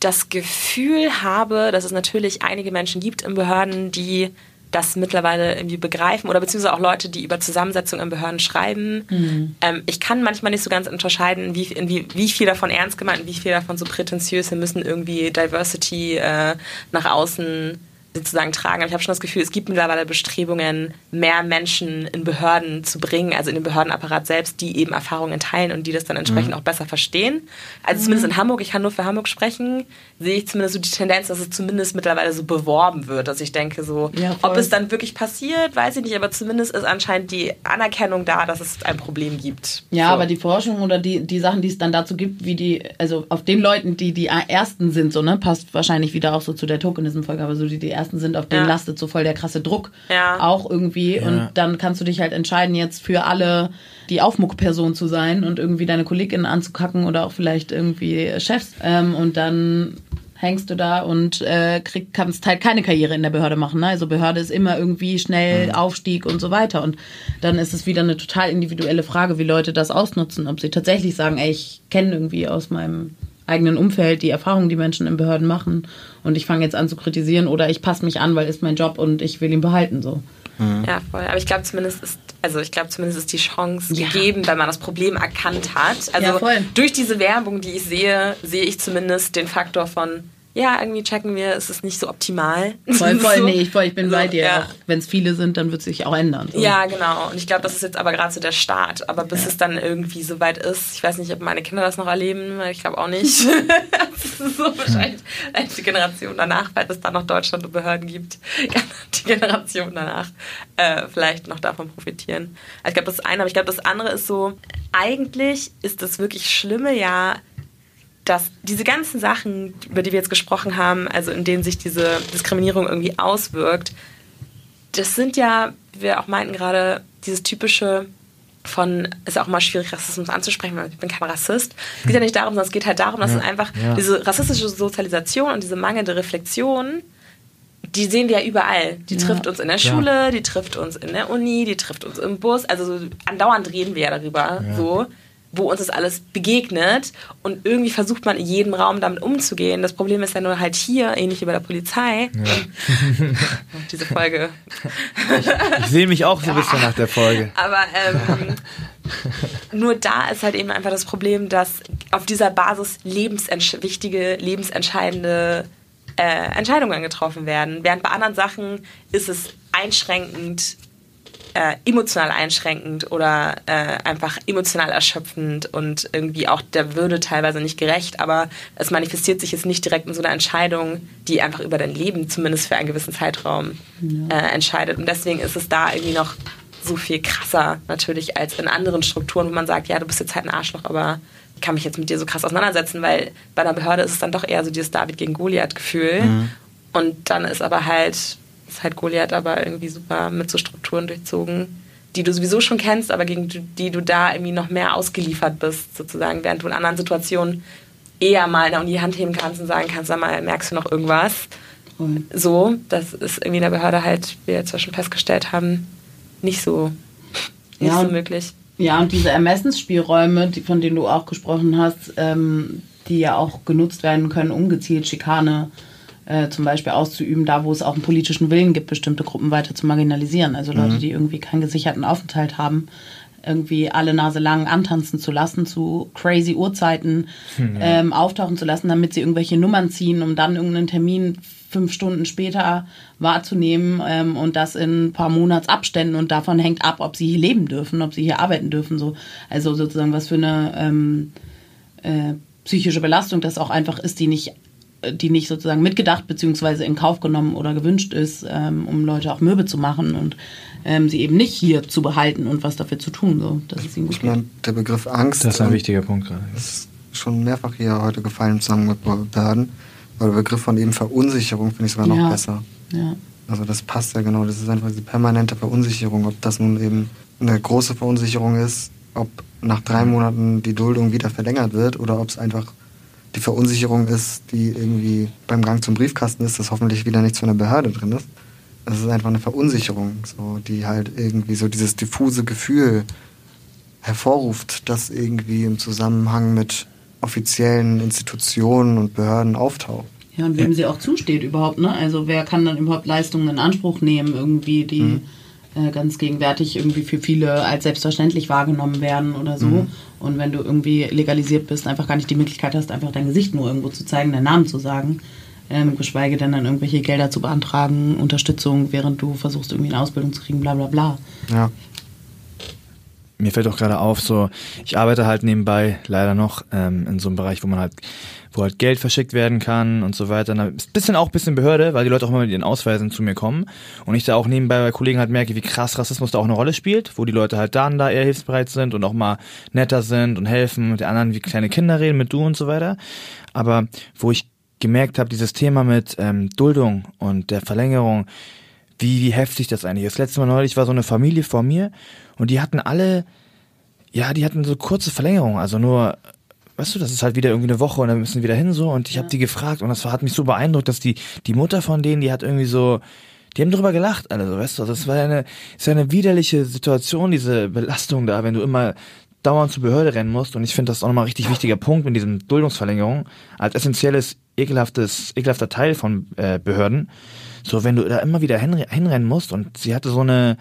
das Gefühl habe, dass es natürlich einige Menschen gibt in Behörden, die das mittlerweile irgendwie begreifen oder beziehungsweise auch Leute, die über Zusammensetzung in Behörden schreiben. Ähm, ich kann manchmal nicht so ganz unterscheiden, wie, in wie, wie viel davon ernst gemeint und wie viel davon so prätentiös. Wir müssen irgendwie Diversity äh, nach außen sozusagen tragen. Aber ich habe schon das Gefühl, es gibt mittlerweile Bestrebungen, mehr Menschen in Behörden zu bringen, also in den Behördenapparat selbst, die eben Erfahrungen teilen und die das dann entsprechend auch besser verstehen. Also zumindest in Hamburg, ich kann nur für Hamburg sprechen, sehe ich zumindest so die Tendenz, dass es zumindest mittlerweile so beworben wird, dass ich denke so, Ja, ob es dann wirklich passiert, weiß ich nicht, aber zumindest ist anscheinend die Anerkennung da, dass es ein Problem gibt. Ja, so. aber die Forschung oder die, die Sachen, die es dann dazu gibt, wie die, also auf den Leuten, die die Ersten sind, so, ne, passt wahrscheinlich wieder auch so zu der Tokenism-Folge, aber so die die Ersten sind, auf denen Ja. lastet so voll der krasse Druck Ja. auch irgendwie Ja. und dann kannst du dich halt entscheiden, jetzt für alle die Aufmuckperson zu sein und irgendwie deine KollegInnen anzukacken oder auch vielleicht irgendwie Chefs ähm, und dann hängst du da und äh, krieg, kannst halt keine Karriere in der Behörde machen. Ne? Also Behörde ist immer irgendwie schnell Aufstieg und so weiter. Und dann ist es wieder eine total individuelle Frage, wie Leute das ausnutzen. Ob sie tatsächlich sagen, ey, ich kenne irgendwie aus meinem eigenen Umfeld die Erfahrungen, die Menschen in Behörden machen und ich fange jetzt an zu kritisieren oder ich passe mich an, weil ist mein Job und ich will ihn behalten so. Ja, voll. Aber ich glaube zumindest ist, also ich glaube zumindest ist die Chance Ja. gegeben, wenn man das Problem erkannt hat. Also Ja, voll. durch diese Werbung, die ich sehe, sehe ich zumindest den Faktor von, ja, irgendwie checken wir, es ist nicht so optimal. Voll, voll, so. nee, ich, voll, ich bin So, bei dir. ja. Wenn es viele sind, dann wird es sich auch ändern. So. Ja, genau. Und ich glaube, das ist jetzt aber gerade so der Start. Aber bis es dann irgendwie so weit ist, ich weiß nicht, ob meine Kinder das noch erleben, ich glaube auch nicht. das ist so wahrscheinlich die Generation danach, falls es dann noch Deutschland und Behörden gibt, kann die Generation danach äh, vielleicht noch davon profitieren. Also ich glaube, das ist eine, aber ich glaube, das andere ist so, eigentlich ist das wirklich Schlimme ja, dass diese ganzen Sachen, über die wir jetzt gesprochen haben, also in denen sich diese Diskriminierung irgendwie auswirkt, das sind ja, wie wir auch meinten gerade, dieses typische von, ist ja auch mal schwierig, Rassismus anzusprechen, weil ich bin kein Rassist. Es geht ja nicht darum, sondern es geht halt darum, dass es einfach ja. diese rassistische Sozialisation und diese mangelnde Reflexion, die sehen wir ja überall. Die Ja. trifft uns in der. Schule, die trifft uns in der Uni, die trifft uns im Bus. Also so, andauernd reden wir ja darüber, so, wo uns das alles begegnet. Und irgendwie versucht man in jedem Raum damit umzugehen. Das Problem ist ja nur halt hier, ähnlich wie bei der Polizei. Diese Folge Ich sehe mich auch so ein bisschen nach der Folge. aber ähm, nur da ist halt eben einfach das Problem, dass auf dieser Basis lebensentsch wichtige, lebensentscheidende äh, Entscheidungen getroffen werden. Während bei anderen Sachen ist es einschränkend, äh, emotional einschränkend oder äh, einfach emotional erschöpfend und irgendwie auch der Würde teilweise nicht gerecht. Aber es manifestiert sich jetzt nicht direkt in so einer Entscheidung, die einfach über dein Leben zumindest für einen gewissen Zeitraum äh, entscheidet. Und deswegen ist es da irgendwie noch so viel krasser natürlich als in anderen Strukturen, wo man sagt, ja, du bist jetzt halt ein Arschloch, aber ich kann mich jetzt mit dir so krass auseinandersetzen, weil bei einer Behörde ist es dann doch eher so dieses David gegen Goliath-Gefühl. Und dann ist aber halt, ist halt Goliath aber irgendwie super mit so Strukturen durchzogen, die du sowieso schon kennst, aber gegen die, du da irgendwie noch mehr ausgeliefert bist, sozusagen, während du in anderen Situationen eher mal in die Hand heben kannst und sagen kannst, sag mal, merkst du noch irgendwas? Voll. So, das ist irgendwie in der Behörde halt, wie wir jetzt schon festgestellt haben, nicht so, nicht Ja, so und- möglich. Ja, und diese Ermessensspielräume, die, von denen du auch gesprochen hast, ähm, die ja auch genutzt werden können, um gezielt Schikane äh, zum Beispiel auszuüben, da wo es auch einen politischen Willen gibt, bestimmte Gruppen weiter zu marginalisieren. Also Leute, die irgendwie keinen gesicherten Aufenthalt haben, irgendwie alle Nase lang antanzen zu lassen, zu crazy Uhrzeiten ähm, auftauchen zu lassen, damit sie irgendwelche Nummern ziehen, um dann irgendeinen Termin fünf Stunden später wahrzunehmen ähm, und das in ein paar Monatsabständen und davon hängt ab, ob sie hier leben dürfen, ob sie hier arbeiten dürfen. So. Also sozusagen, was für eine ähm, äh, psychische Belastung das auch einfach ist, die nicht die nicht sozusagen mitgedacht beziehungsweise in Kauf genommen oder gewünscht ist, ähm, um Leute auch mürbe zu machen und ähm, sie eben nicht hier zu behalten und was dafür zu tun. So, dass es ihnen gut Ich geht. meine, der Begriff Angst Das ist ein ähm, wichtiger Punkt gerade. ist schon mehrfach hier heute gefallen im Zusammenhang mit Behörden. Aber der Begriff von eben Verunsicherung finde ich sogar noch Ja. besser. Ja. Also das passt ja genau. Das ist einfach diese permanente Verunsicherung. Ob das nun eben eine große Verunsicherung ist, ob nach drei Monaten die Duldung wieder verlängert wird oder ob es einfach die Verunsicherung ist, die irgendwie beim Gang zum Briefkasten ist, dass hoffentlich wieder nichts von der Behörde drin ist. Das ist einfach eine Verunsicherung, so, die halt irgendwie so dieses diffuse Gefühl hervorruft, das irgendwie im Zusammenhang mit offiziellen Institutionen und Behörden auftaucht. Ja, und wem sie auch zusteht überhaupt, ne? Also wer kann dann überhaupt Leistungen in Anspruch nehmen, irgendwie, die äh, ganz gegenwärtig irgendwie für viele als selbstverständlich wahrgenommen werden oder so. Und wenn du irgendwie legalisiert bist, einfach gar nicht die Möglichkeit hast, einfach dein Gesicht nur irgendwo zu zeigen, deinen Namen zu sagen. Ähm, geschweige denn dann irgendwelche Gelder zu beantragen, Unterstützung, während du versuchst, irgendwie eine Ausbildung zu kriegen, bla bla bla. Ja. Mir fällt auch gerade auf, so ich arbeite halt nebenbei leider noch ähm, in so einem Bereich, wo man halt, wo halt Geld verschickt werden kann und so weiter. Und ist bisschen auch bisschen Behörde, weil die Leute auch immer mit ihren Ausweisen zu mir kommen und ich da auch nebenbei bei Kollegen halt merke, wie krass Rassismus da auch eine Rolle spielt, wo die Leute halt dann da eher hilfsbereit sind und auch mal netter sind und helfen und die anderen wie kleine Kinder reden mit du und so weiter. Aber wo ich gemerkt habe, dieses Thema mit ähm, Duldung und der Verlängerung, wie, wie heftig das eigentlich ist. Das letzte Mal neulich war so eine Familie vor mir und die hatten alle, ja, die hatten so kurze Verlängerungen, also nur, weißt du, das ist halt wieder irgendwie eine Woche und dann müssen die wieder hin so. Und ich habe die gefragt und das war, hat mich so beeindruckt, dass die, die Mutter von denen, die hat irgendwie so, die haben drüber gelacht, alle so, weißt du, das war ja eine, ist ja eine widerliche Situation, diese Belastung da, wenn du immer dauernd zur Behörde rennen musst. Und ich finde das auch nochmal ein richtig wichtiger Punkt mit diesen Duldungsverlängerungen als essentielles, ekelhaftes, ekelhafter Teil von äh, Behörden. So, wenn du da immer wieder hin, hinrennen musst und sie hatte so eine,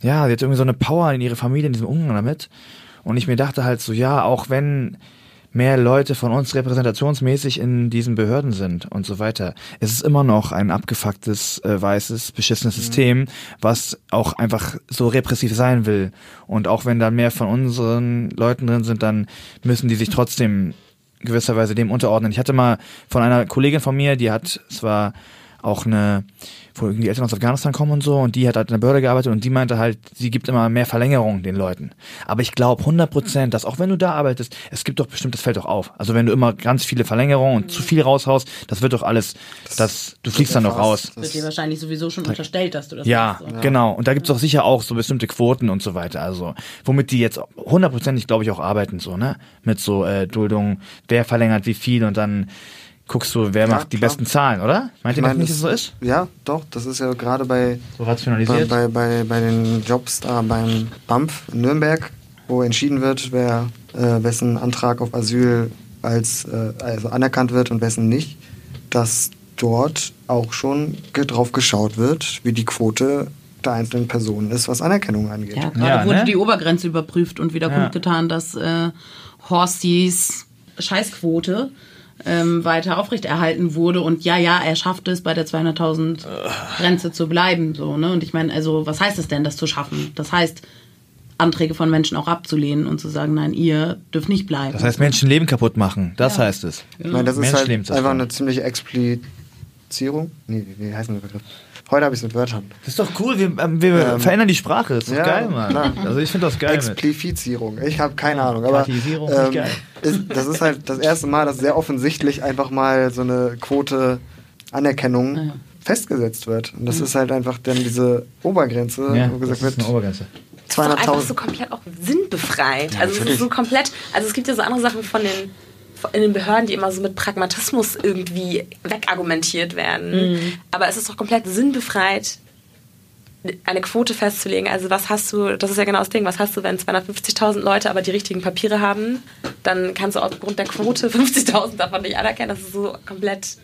ja, sie hatte irgendwie so eine Power in ihre Familie, in diesem Umgang damit. Und ich mir dachte halt so, ja, auch wenn mehr Leute von uns repräsentationsmäßig in diesen Behörden sind und so weiter. Es ist immer noch ein abgefucktes, äh, weißes, beschissenes Mhm. System, was auch einfach so repressiv sein will. Und auch wenn da mehr von unseren Leuten drin sind, dann müssen die sich trotzdem gewisserweise dem unterordnen. Ich hatte mal von einer Kollegin von mir, die hat, es war auch eine, wo irgendwie die Eltern aus Afghanistan kommen und so, und die hat halt in der Behörde gearbeitet und die meinte halt, sie gibt immer mehr Verlängerung den Leuten. Aber ich glaube 100 Prozent, dass auch wenn du da arbeitest, es gibt doch bestimmt, das fällt doch auf. Also wenn du immer ganz viele Verlängerungen und zu viel raushaust, das wird doch alles, das, du fliegst dann doch raus. Wird dir wahrscheinlich sowieso schon unterstellt, dass du das Ja, machst. genau. Und da gibt's auch sicher auch so bestimmte Quoten und so weiter. Also, womit die jetzt hundertprozentig, glaube ich, auch arbeiten, so, ne? Mit so äh, Duldung, wer verlängert wie viel und dann guckst du, wer Ja, macht die klar. besten Zahlen, oder? Meint ihr Ich meine, nicht, dass es so ist? Ja, doch, das ist ja gerade bei, So bei, rationalisiert? bei, bei, bei den Jobs da beim BAMF in Nürnberg, wo entschieden wird, wer äh, wessen Antrag auf Asyl als äh, also anerkannt wird und wessen nicht, dass dort auch schon drauf geschaut wird, wie die Quote der einzelnen Personen ist, was Anerkennung angeht. Ja, gerade Ja, wurde ne? die Obergrenze überprüft und wieder Ja. kundgetan, dass äh, Horsties Scheißquote ähm, weiter aufrechterhalten wurde. Und ja, ja, er schafft es, bei der 200.000 Grenze zu bleiben. So, ne? Und ich meine, also, was heißt es denn, das zu schaffen? Das heißt, Anträge von Menschen auch abzulehnen und zu sagen, nein, ihr dürft nicht bleiben. Das heißt, Menschenleben kaputt machen. Das Ja. heißt es. Ich meine, das ist halt einfach eine ziemliche Explizierung. Nee, wie heißt denn der Begriff? Heute habe ich es mit Wörtern. Das ist doch cool, wir, ähm, wir Ähm, verändern die Sprache. Das ist doch ja, geil, Mann. klar. Also ich finde das geil. Mit. Explizierung. Ich habe keine Ahnung. Aber Kategorisierung finde ich geil. ist, das ist halt das erste Mal, dass sehr offensichtlich einfach mal so eine Quote Anerkennung Ja. festgesetzt wird. Und das ist halt einfach dann diese Obergrenze, Ja, wo das gesagt ist eine wird, Obergrenze. ist doch einfach 200.000. so komplett auch sinnbefreit. Ja, also es ist so komplett, also es gibt ja so andere Sachen von den in den Behörden, die immer so mit Pragmatismus irgendwie wegargumentiert werden. Aber es ist doch komplett sinnbefreit, eine Quote festzulegen. Also was hast du, das ist ja genau das Ding, was hast du, wenn 250.000 Leute aber die richtigen Papiere haben, dann kannst du aufgrund der Quote 50.000 davon nicht anerkennen. Das ist so komplett,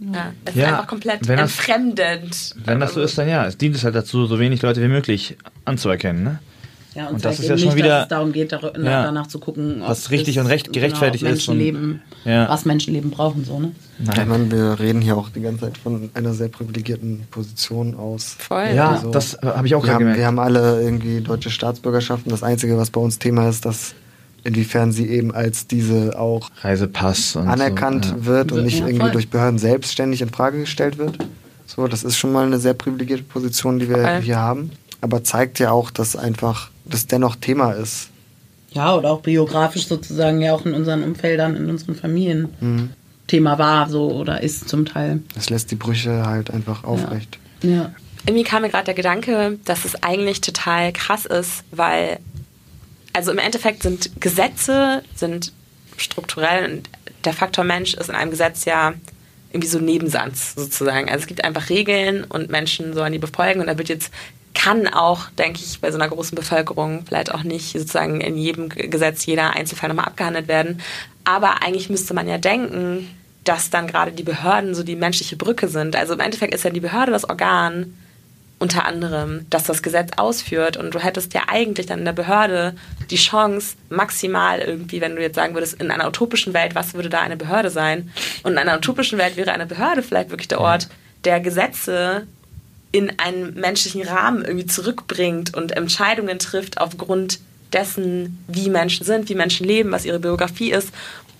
ja, es ist Ja, einfach komplett wenn das- entfremdend. Wenn das so ist, dann ja. Es dient es halt dazu, so wenig Leute wie möglich anzuerkennen, ne? Ja, und, Und das ist eben ja schon nicht, wieder- dass es darum geht, Ja. danach zu gucken, ob Was richtig und recht- gerechtfertigt genau, ist und- Ja. was Menschenleben brauchen, so, ne? Ich meine, wir reden hier auch die ganze Zeit von einer sehr privilegierten Position aus. Voll. Ja, Also, das äh, habe ich auch Wir haben, gemerkt. wir haben alle irgendwie deutsche Staatsbürgerschaften. Das Einzige, was bei uns Thema ist, dass inwiefern sie eben als diese auch Reisepass und anerkannt so, ja. wird und nicht Ja, irgendwie durch Behörden selbstständig in Frage gestellt wird. So, das ist schon mal eine sehr privilegierte Position, die wir Voll. hier haben. Aber zeigt ja auch, dass einfach das dennoch Thema ist. Ja, oder auch biografisch sozusagen ja auch in unseren Umfeldern, in unseren Familien Mhm. Thema war so oder ist zum Teil. Das lässt die Brüche halt einfach aufrecht. Ja. irgendwie kam mir gerade der Gedanke, dass es eigentlich total krass ist, weil, also im Endeffekt sind Gesetze, sind strukturell und der Faktor Mensch ist in einem Gesetz ja irgendwie so ein Nebensatz sozusagen. Also es gibt einfach Regeln und Menschen sollen die befolgen und da wird jetzt kann auch, denke ich, bei so einer großen Bevölkerung vielleicht auch nicht sozusagen in jedem Gesetz jeder Einzelfall nochmal abgehandelt werden. Aber eigentlich müsste man ja denken, dass dann gerade die Behörden so die menschliche Brücke sind. Also im Endeffekt ist ja die Behörde das Organ, unter anderem, dass das Gesetz ausführt und du hättest ja eigentlich dann in der Behörde die Chance, maximal irgendwie, wenn du jetzt sagen würdest, in einer utopischen Welt, was würde da eine Behörde sein? Und in einer utopischen Welt wäre eine Behörde vielleicht wirklich der Ort, der Gesetze in einen menschlichen Rahmen irgendwie zurückbringt und Entscheidungen trifft aufgrund dessen, wie Menschen sind, wie Menschen leben, was ihre Biografie ist.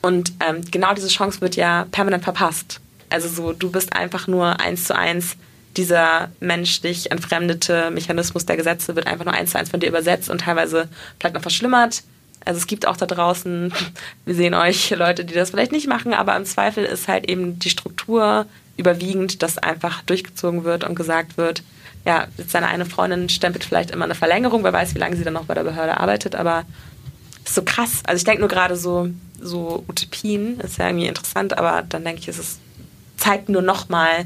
Und ähm, genau diese Chance wird ja permanent verpasst. Also so, du bist einfach nur eins zu eins dieser menschlich entfremdete Mechanismus der Gesetze wird einfach nur eins zu eins von dir übersetzt und teilweise vielleicht noch verschlimmert. Also es gibt auch da draußen, wir sehen euch Leute, die das vielleicht nicht machen, aber im Zweifel ist halt eben die Struktur überwiegend, dass einfach durchgezogen wird und gesagt wird, ja, jetzt seine eine Freundin stempelt vielleicht immer eine Verlängerung, wer weiß, wie lange sie dann noch bei der Behörde arbeitet, aber ist so krass. Also ich denke nur gerade so, so Utopien, ist ja irgendwie interessant, aber dann denke ich, es ist, zeigt nur nochmal,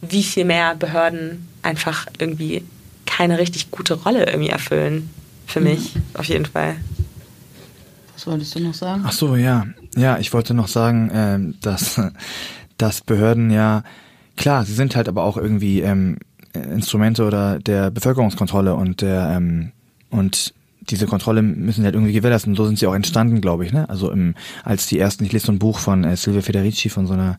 wie viel mehr Behörden einfach irgendwie keine richtig gute Rolle irgendwie erfüllen. Für mich, auf jeden Fall. Was wolltest du noch sagen? Ach so, ja. Ja, ich wollte noch sagen, ähm, dass, dass Behörden ja, klar, sie sind halt aber auch irgendwie ähm, Instrumente oder der Bevölkerungskontrolle und der ähm, und diese Kontrolle müssen halt irgendwie gewährleisten. So sind sie auch entstanden, glaube ich. Ne? Also im, als die ersten, ich lese so ein Buch von äh, Silvia Federici, von so einer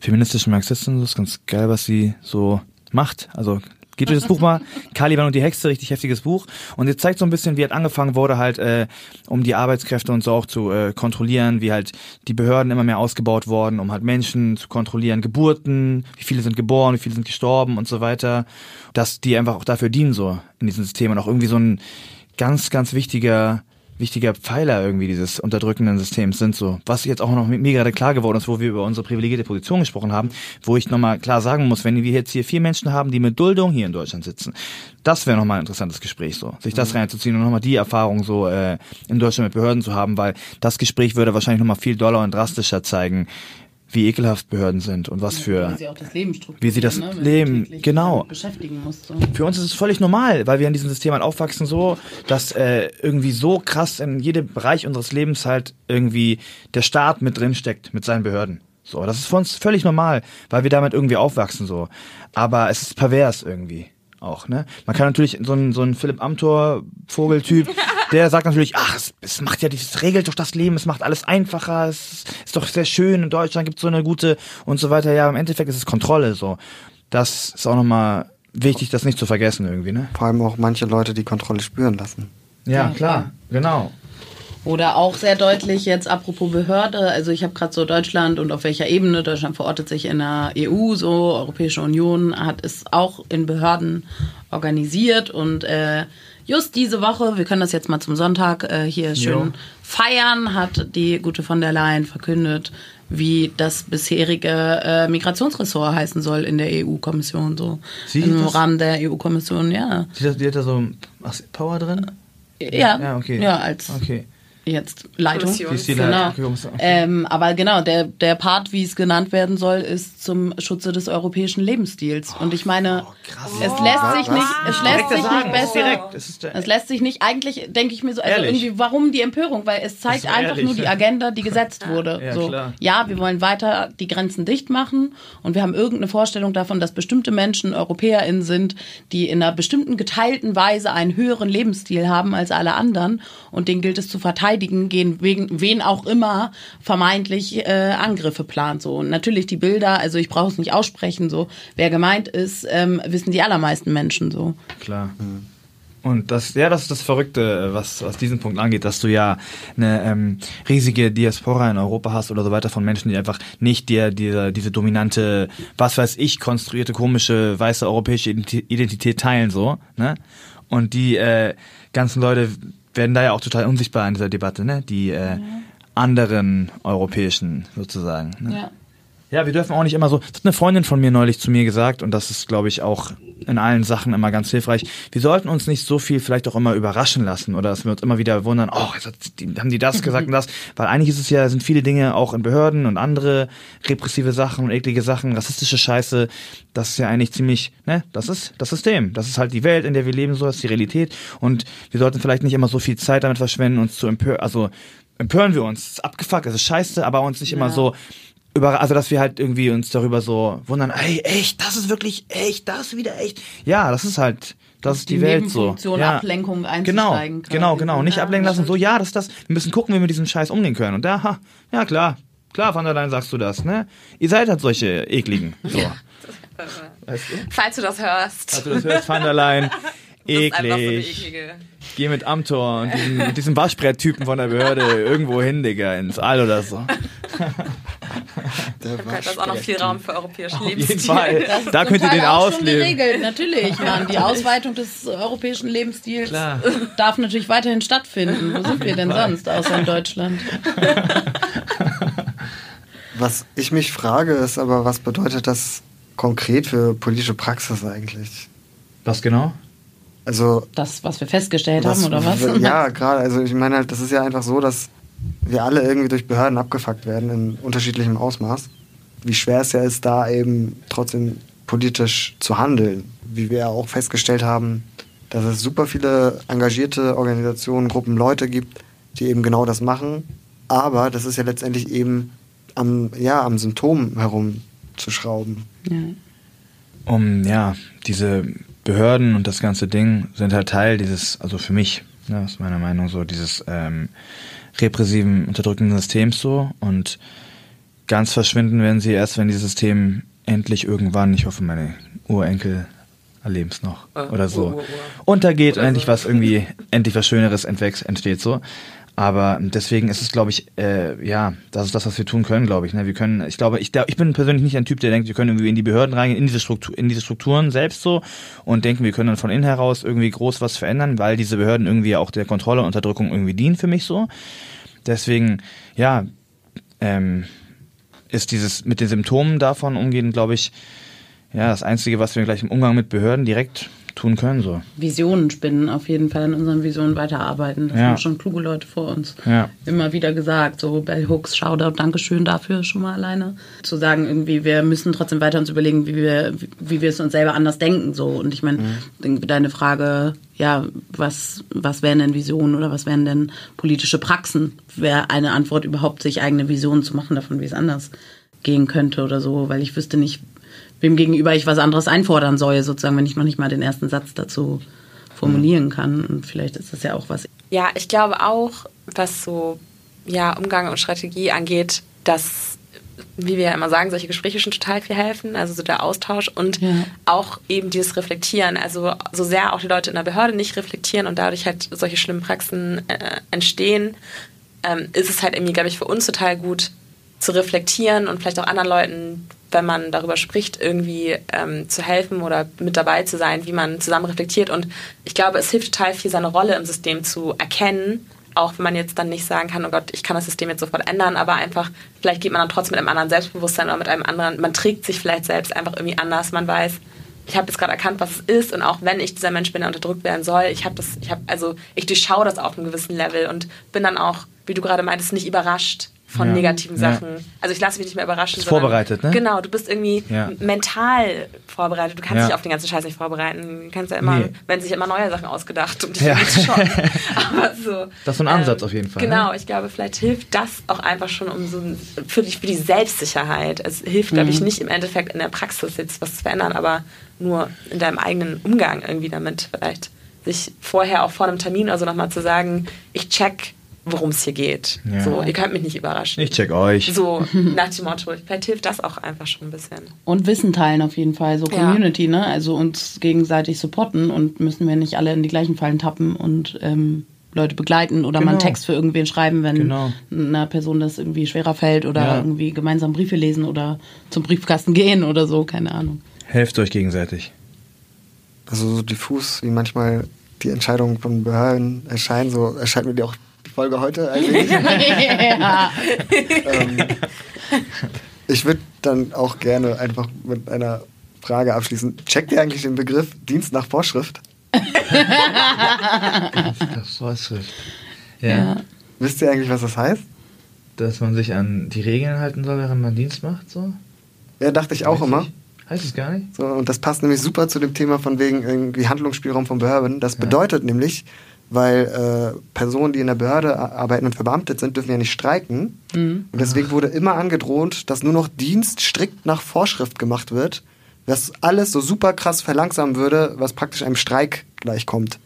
feministischen Marxistin, das ist ganz geil, was sie so macht. Also Gebt euch das Buch mal, Caliban und die Hexe, richtig heftiges Buch. Und jetzt zeigt so ein bisschen, wie halt angefangen wurde, halt, äh, um die Arbeitskräfte und so auch zu äh, kontrollieren, wie halt die Behörden immer mehr ausgebaut worden, um halt Menschen zu kontrollieren, Geburten, wie viele sind geboren, wie viele sind gestorben und so weiter. Dass die einfach auch dafür dienen, so in diesem System und auch irgendwie so ein ganz, ganz wichtiger wichtiger Pfeiler irgendwie dieses unterdrückenden Systems sind so. Was jetzt auch noch mit mir gerade klar geworden ist, wo wir über unsere privilegierte Position gesprochen haben, wo ich nochmal klar sagen muss, wenn wir jetzt hier vier Menschen haben, die mit Duldung hier in Deutschland sitzen, das wäre nochmal ein interessantes Gespräch so, sich das mhm. reinzuziehen und nochmal die Erfahrung so äh, in Deutschland mit Behörden zu haben, weil das Gespräch würde wahrscheinlich nochmal viel doller und drastischer zeigen, wie ekelhaft Behörden sind und was für wie sie auch das Leben wie sie das ne? Leben genau beschäftigen muss. So. Für uns ist es völlig normal, weil wir in diesem System halt aufwachsen so, dass äh, irgendwie so krass in jedem Bereich unseres Lebens halt irgendwie der Staat mit drin steckt mit seinen Behörden. So, das ist für uns völlig normal, weil wir damit irgendwie aufwachsen so. Aber es ist pervers irgendwie auch, ne? Man kann natürlich so ein, so ein Philipp Amthor Vogeltyp, der sagt natürlich, ach, es, es macht ja, es regelt doch das Leben, es macht alles einfacher, es ist doch sehr schön, in Deutschland gibt es so eine gute und so weiter. Ja, im Endeffekt ist es Kontrolle so. Das ist auch nochmal wichtig, das nicht zu vergessen irgendwie, ne? Vor allem auch manche Leute die Kontrolle spüren lassen. Ja, ja klar, genau. Oder auch sehr deutlich jetzt apropos Behörde, also ich habe gerade so Deutschland und auf welcher Ebene, Deutschland verortet sich in der EU, so Europäische Union hat es auch in Behörden organisiert und äh, just diese Woche, wir können das jetzt mal zum Sonntag äh, hier schön jo. feiern, hat die gute von der Leyen verkündet, wie das bisherige äh, Migrationsressort heißen soll in der EU-Kommission, so Sie im Rahmen der EU-Kommission, ja. Sie, die hat da so Power drin? Ja, ja, okay. Ja, als okay jetzt Leitung. Genau. Ähm, aber genau, der, der Part, wie es genannt werden soll, ist zum Schutze des europäischen Lebensstils. Und ich meine, oh, es lässt sich nicht, es lässt sich nicht besser. Es lässt sich nicht, eigentlich denke ich mir so, also ehrlich? irgendwie, warum die Empörung? Weil es zeigt einfach ehrlich. nur die Agenda, die gesetzt wurde. Ja, so, ja, wir wollen weiter die Grenzen dicht machen und wir haben irgendeine Vorstellung davon, dass bestimmte Menschen EuropäerInnen sind, die in einer bestimmten geteilten Weise einen höheren Lebensstil haben als alle anderen und den gilt es zu verteidigen verteidigen, gehen wegen wen auch immer vermeintlich äh, Angriffe plant. So und natürlich die Bilder, also ich brauche es nicht aussprechen. So wer gemeint ist, ähm, wissen die allermeisten Menschen so. Klar. Mhm. Und das, ja, das ist das Verrückte, was, was diesen Punkt angeht, dass du ja eine ähm, riesige Diaspora in Europa hast oder so weiter von Menschen, die einfach nicht dir diese, diese dominante, was weiß ich, konstruierte, komische, weiße europäische Identität teilen, so, ne? Und die äh, ganzen Leute werden da ja auch total unsichtbar in dieser Debatte, ne? Die äh, ja. anderen europäischen sozusagen. Ne? Ja. Ja, wir dürfen auch nicht immer so. Das hat eine Freundin von mir neulich zu mir gesagt und das ist, glaube ich, auch in allen Sachen immer ganz hilfreich. Wir sollten uns nicht so viel vielleicht auch immer überraschen lassen oder dass wir uns immer wieder wundern, oh, jetzt haben die das gesagt und das. Weil eigentlich ist es ja, sind viele Dinge auch in Behörden und andere repressive Sachen und eklige Sachen, rassistische Scheiße. Das ist ja eigentlich ziemlich, ne, das ist das System. Das ist halt die Welt, in der wir leben, so ist die Realität. Und wir sollten vielleicht nicht immer so viel Zeit damit verschwenden, uns zu empören, also empören wir uns. Es ist abgefuckt, es ist scheiße, aber uns nicht ja. immer so über, also dass wir halt irgendwie uns darüber so wundern, ey, echt, das ist wirklich echt, das ist wieder echt. Ja, das ist halt, das ist die, die Welt so. Ja. Ablenkung genau, genau, genau, nicht ablenken lassen. So, ja, das ist das. Wir müssen gucken, wie wir mit diesem Scheiß umgehen können. Und da, ha, ja klar, klar, von der Leyen sagst du das, ne? Ihr seid halt solche ekligen. So. weißt du? Falls du das hörst. Falls du das hörst, van der Leyen. Eklig. So Geh mit Amtor und diesen, mit diesem Waschbretttypen von der Behörde irgendwo hin, Digga, ins All oder so. Der da ist auch noch viel Raum für europäischen Lebensstil. Auf jeden Fall. Da könnt ihr den ausleben. geregelt, natürlich. Man, die Ausweitung des europäischen Lebensstils Klar. darf natürlich weiterhin stattfinden. Wo sind wir denn sonst, außer in Deutschland? Was ich mich frage, ist aber, was bedeutet das konkret für politische Praxis eigentlich? Was genau? Also. Das, was wir festgestellt was, haben, oder was? Ja, gerade. Also, ich meine halt, das ist ja einfach so, dass wir alle irgendwie durch Behörden abgefuckt werden in unterschiedlichem Ausmaß. Wie schwer es ja ist, da eben trotzdem politisch zu handeln. Wie wir ja auch festgestellt haben, dass es super viele engagierte Organisationen, Gruppen, Leute gibt, die eben genau das machen. Aber das ist ja letztendlich eben am, ja, am Symptom herumzuschrauben. Ja. Um, ja, diese Behörden und das ganze Ding sind halt Teil dieses, also für mich Ja, ist meine Meinung so, dieses ähm, repressiven, unterdrückenden Systems so und ganz verschwinden werden sie erst, wenn dieses System endlich irgendwann, ich hoffe, meine Urenkel erleben es noch Äh, oder so, Ur, Ur, Ur. untergeht Oder und endlich so. was irgendwie, endlich was Schöneres entwächst, entsteht so. Aber deswegen ist es, glaube ich, äh, ja, das ist das, was wir tun können, glaube ich. Ne? Wir können, ich glaube, ich, ich bin persönlich nicht ein Typ, der denkt, wir können irgendwie in die Behörden reingehen, in diese Struktur, in diese Strukturen selbst so und denken, wir können dann von innen heraus irgendwie groß was verändern, weil diese Behörden irgendwie auch der Kontrolle und Unterdrückung irgendwie dienen für mich so. Deswegen, ja, ähm, ist dieses mit den Symptomen davon umgehen, glaube ich, ja, das Einzige, was wir gleich im Umgang mit Behörden direkt tun können. So. Visionen spinnen, auf jeden Fall an unseren Visionen weiterarbeiten. Das Ja. haben schon kluge Leute vor uns Ja. immer wieder gesagt. So Bell Hooks, Shoutout, Dankeschön dafür schon mal alleine. Zu sagen, irgendwie, wir müssen trotzdem weiter uns überlegen, wie wir, wie, wie wir es uns selber anders denken. So. Und ich meine, irgendwie deine Frage, ja, was, was wären denn Visionen oder was wären denn politische Praxen? Wäre eine Antwort überhaupt, sich eigene Visionen zu machen davon, wie es anders gehen könnte oder so, weil ich wüsste nicht, wem gegenüber ich was anderes einfordern soll, sozusagen, wenn ich noch nicht mal den ersten Satz dazu formulieren kann. Und vielleicht ist das ja auch was. Ja, ich glaube auch, was so ja, Umgang und Strategie angeht, dass, wie wir ja immer sagen, solche Gespräche schon total viel helfen, also so der Austausch und Ja. auch eben dieses Reflektieren. Also so sehr auch die Leute in der Behörde nicht reflektieren und dadurch halt solche schlimmen Praxen äh, entstehen, ähm, ist es halt irgendwie, glaube ich, für uns total gut zu reflektieren und vielleicht auch anderen Leuten, wenn man darüber spricht, irgendwie ähm, zu helfen oder mit dabei zu sein, wie man zusammen reflektiert. Und ich glaube, es hilft total viel, seine Rolle im System zu erkennen, auch wenn man jetzt dann nicht sagen kann, oh Gott, ich kann das System jetzt sofort ändern, aber einfach, vielleicht geht man dann trotzdem mit einem anderen Selbstbewusstsein oder mit einem anderen, man trägt sich vielleicht selbst einfach irgendwie anders, man weiß, ich habe jetzt gerade erkannt, was es ist und auch wenn ich dieser Mensch bin, der unterdrückt werden soll, ich habe das, ich habe, also ich durchschaue das auf einem gewissen Level und bin dann auch, wie du gerade meintest, nicht überrascht von Ja. negativen Ja. Sachen. Also ich lasse mich nicht mehr überraschen. Bist sondern- vorbereitet, ne? Genau, du bist irgendwie Ja. mental vorbereitet. Du kannst Ja. dich auf den ganzen Scheiß nicht vorbereiten. Du kannst ja immer, Nee. wenn sich immer neue Sachen ausgedacht, um dich Ja. schocken. Aber so. ähm, Das ist so ein Ansatz auf jeden Fall, Genau, ne? ich glaube, vielleicht hilft das auch einfach schon um so ein- für die, für die Selbstsicherheit. Es hilft, glaube ich, Mhm. nicht im Endeffekt in der Praxis jetzt was zu verändern, aber nur in deinem eigenen Umgang irgendwie damit. Vielleicht sich vorher auch vor einem Termin oder so nochmal zu sagen, ich check, worum es hier geht. Ja. So, ihr könnt mich nicht überraschen. Ich check euch. So, nach dem Motto. Vielleicht hilft das auch einfach schon ein bisschen. Und Wissen teilen auf jeden Fall, so Ja. Community, ne? Also uns gegenseitig supporten und müssen wir nicht alle in die gleichen Fallen tappen und ähm, Leute begleiten oder mal einen Genau. Text für irgendwen schreiben, wenn Genau. einer Person das irgendwie schwerer fällt oder Ja. irgendwie gemeinsam Briefe lesen oder zum Briefkasten gehen oder so, keine Ahnung. Helft euch gegenseitig. Also so diffus, wie manchmal die Entscheidungen von Behörden erscheinen, so erscheint mir die auch Folge heute eigentlich. ähm, ich würde dann auch gerne einfach mit einer Frage abschließen. Checkt ihr eigentlich den Begriff Dienst nach Vorschrift? Das Vorschrift. Ja. Ja. Wisst ihr eigentlich, was das heißt? Dass man sich an die Regeln halten soll, während man Dienst macht, so? Ja, dachte ich auch Weiß immer. ich. Heißt es gar nicht? So, und das passt nämlich super zu dem Thema von wegen irgendwie Handlungsspielraum von Behörden. Das bedeutet nämlich, weil äh, Personen, die in der Behörde arbeiten und verbeamtet sind, dürfen ja nicht streiken. Und deswegen wurde immer angedroht, dass nur noch Dienst strikt nach Vorschrift gemacht wird, was alles so super krass verlangsamen würde, was praktisch einem Streik gleichkommt.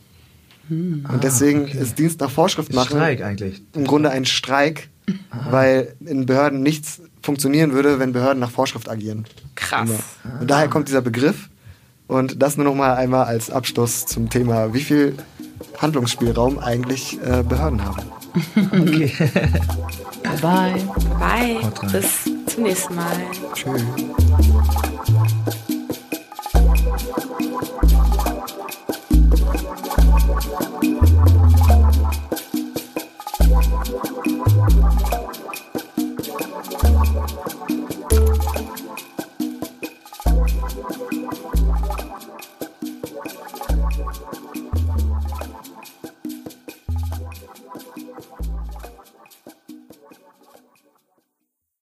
Und deswegen okay. ist Dienst nach Vorschrift Ist machen Streik eigentlich. im Grunde ein Streik, weil in Behörden nichts funktionieren würde, wenn Behörden nach Vorschrift agieren. Krass. Genau. Und daher kommt dieser Begriff. Und das nur noch mal einmal als Abschluss zum Thema, wie viel Handlungsspielraum eigentlich äh, Behörden haben. Okay. Bye bye. Bye. Bis zum nächsten Mal. Tschüss.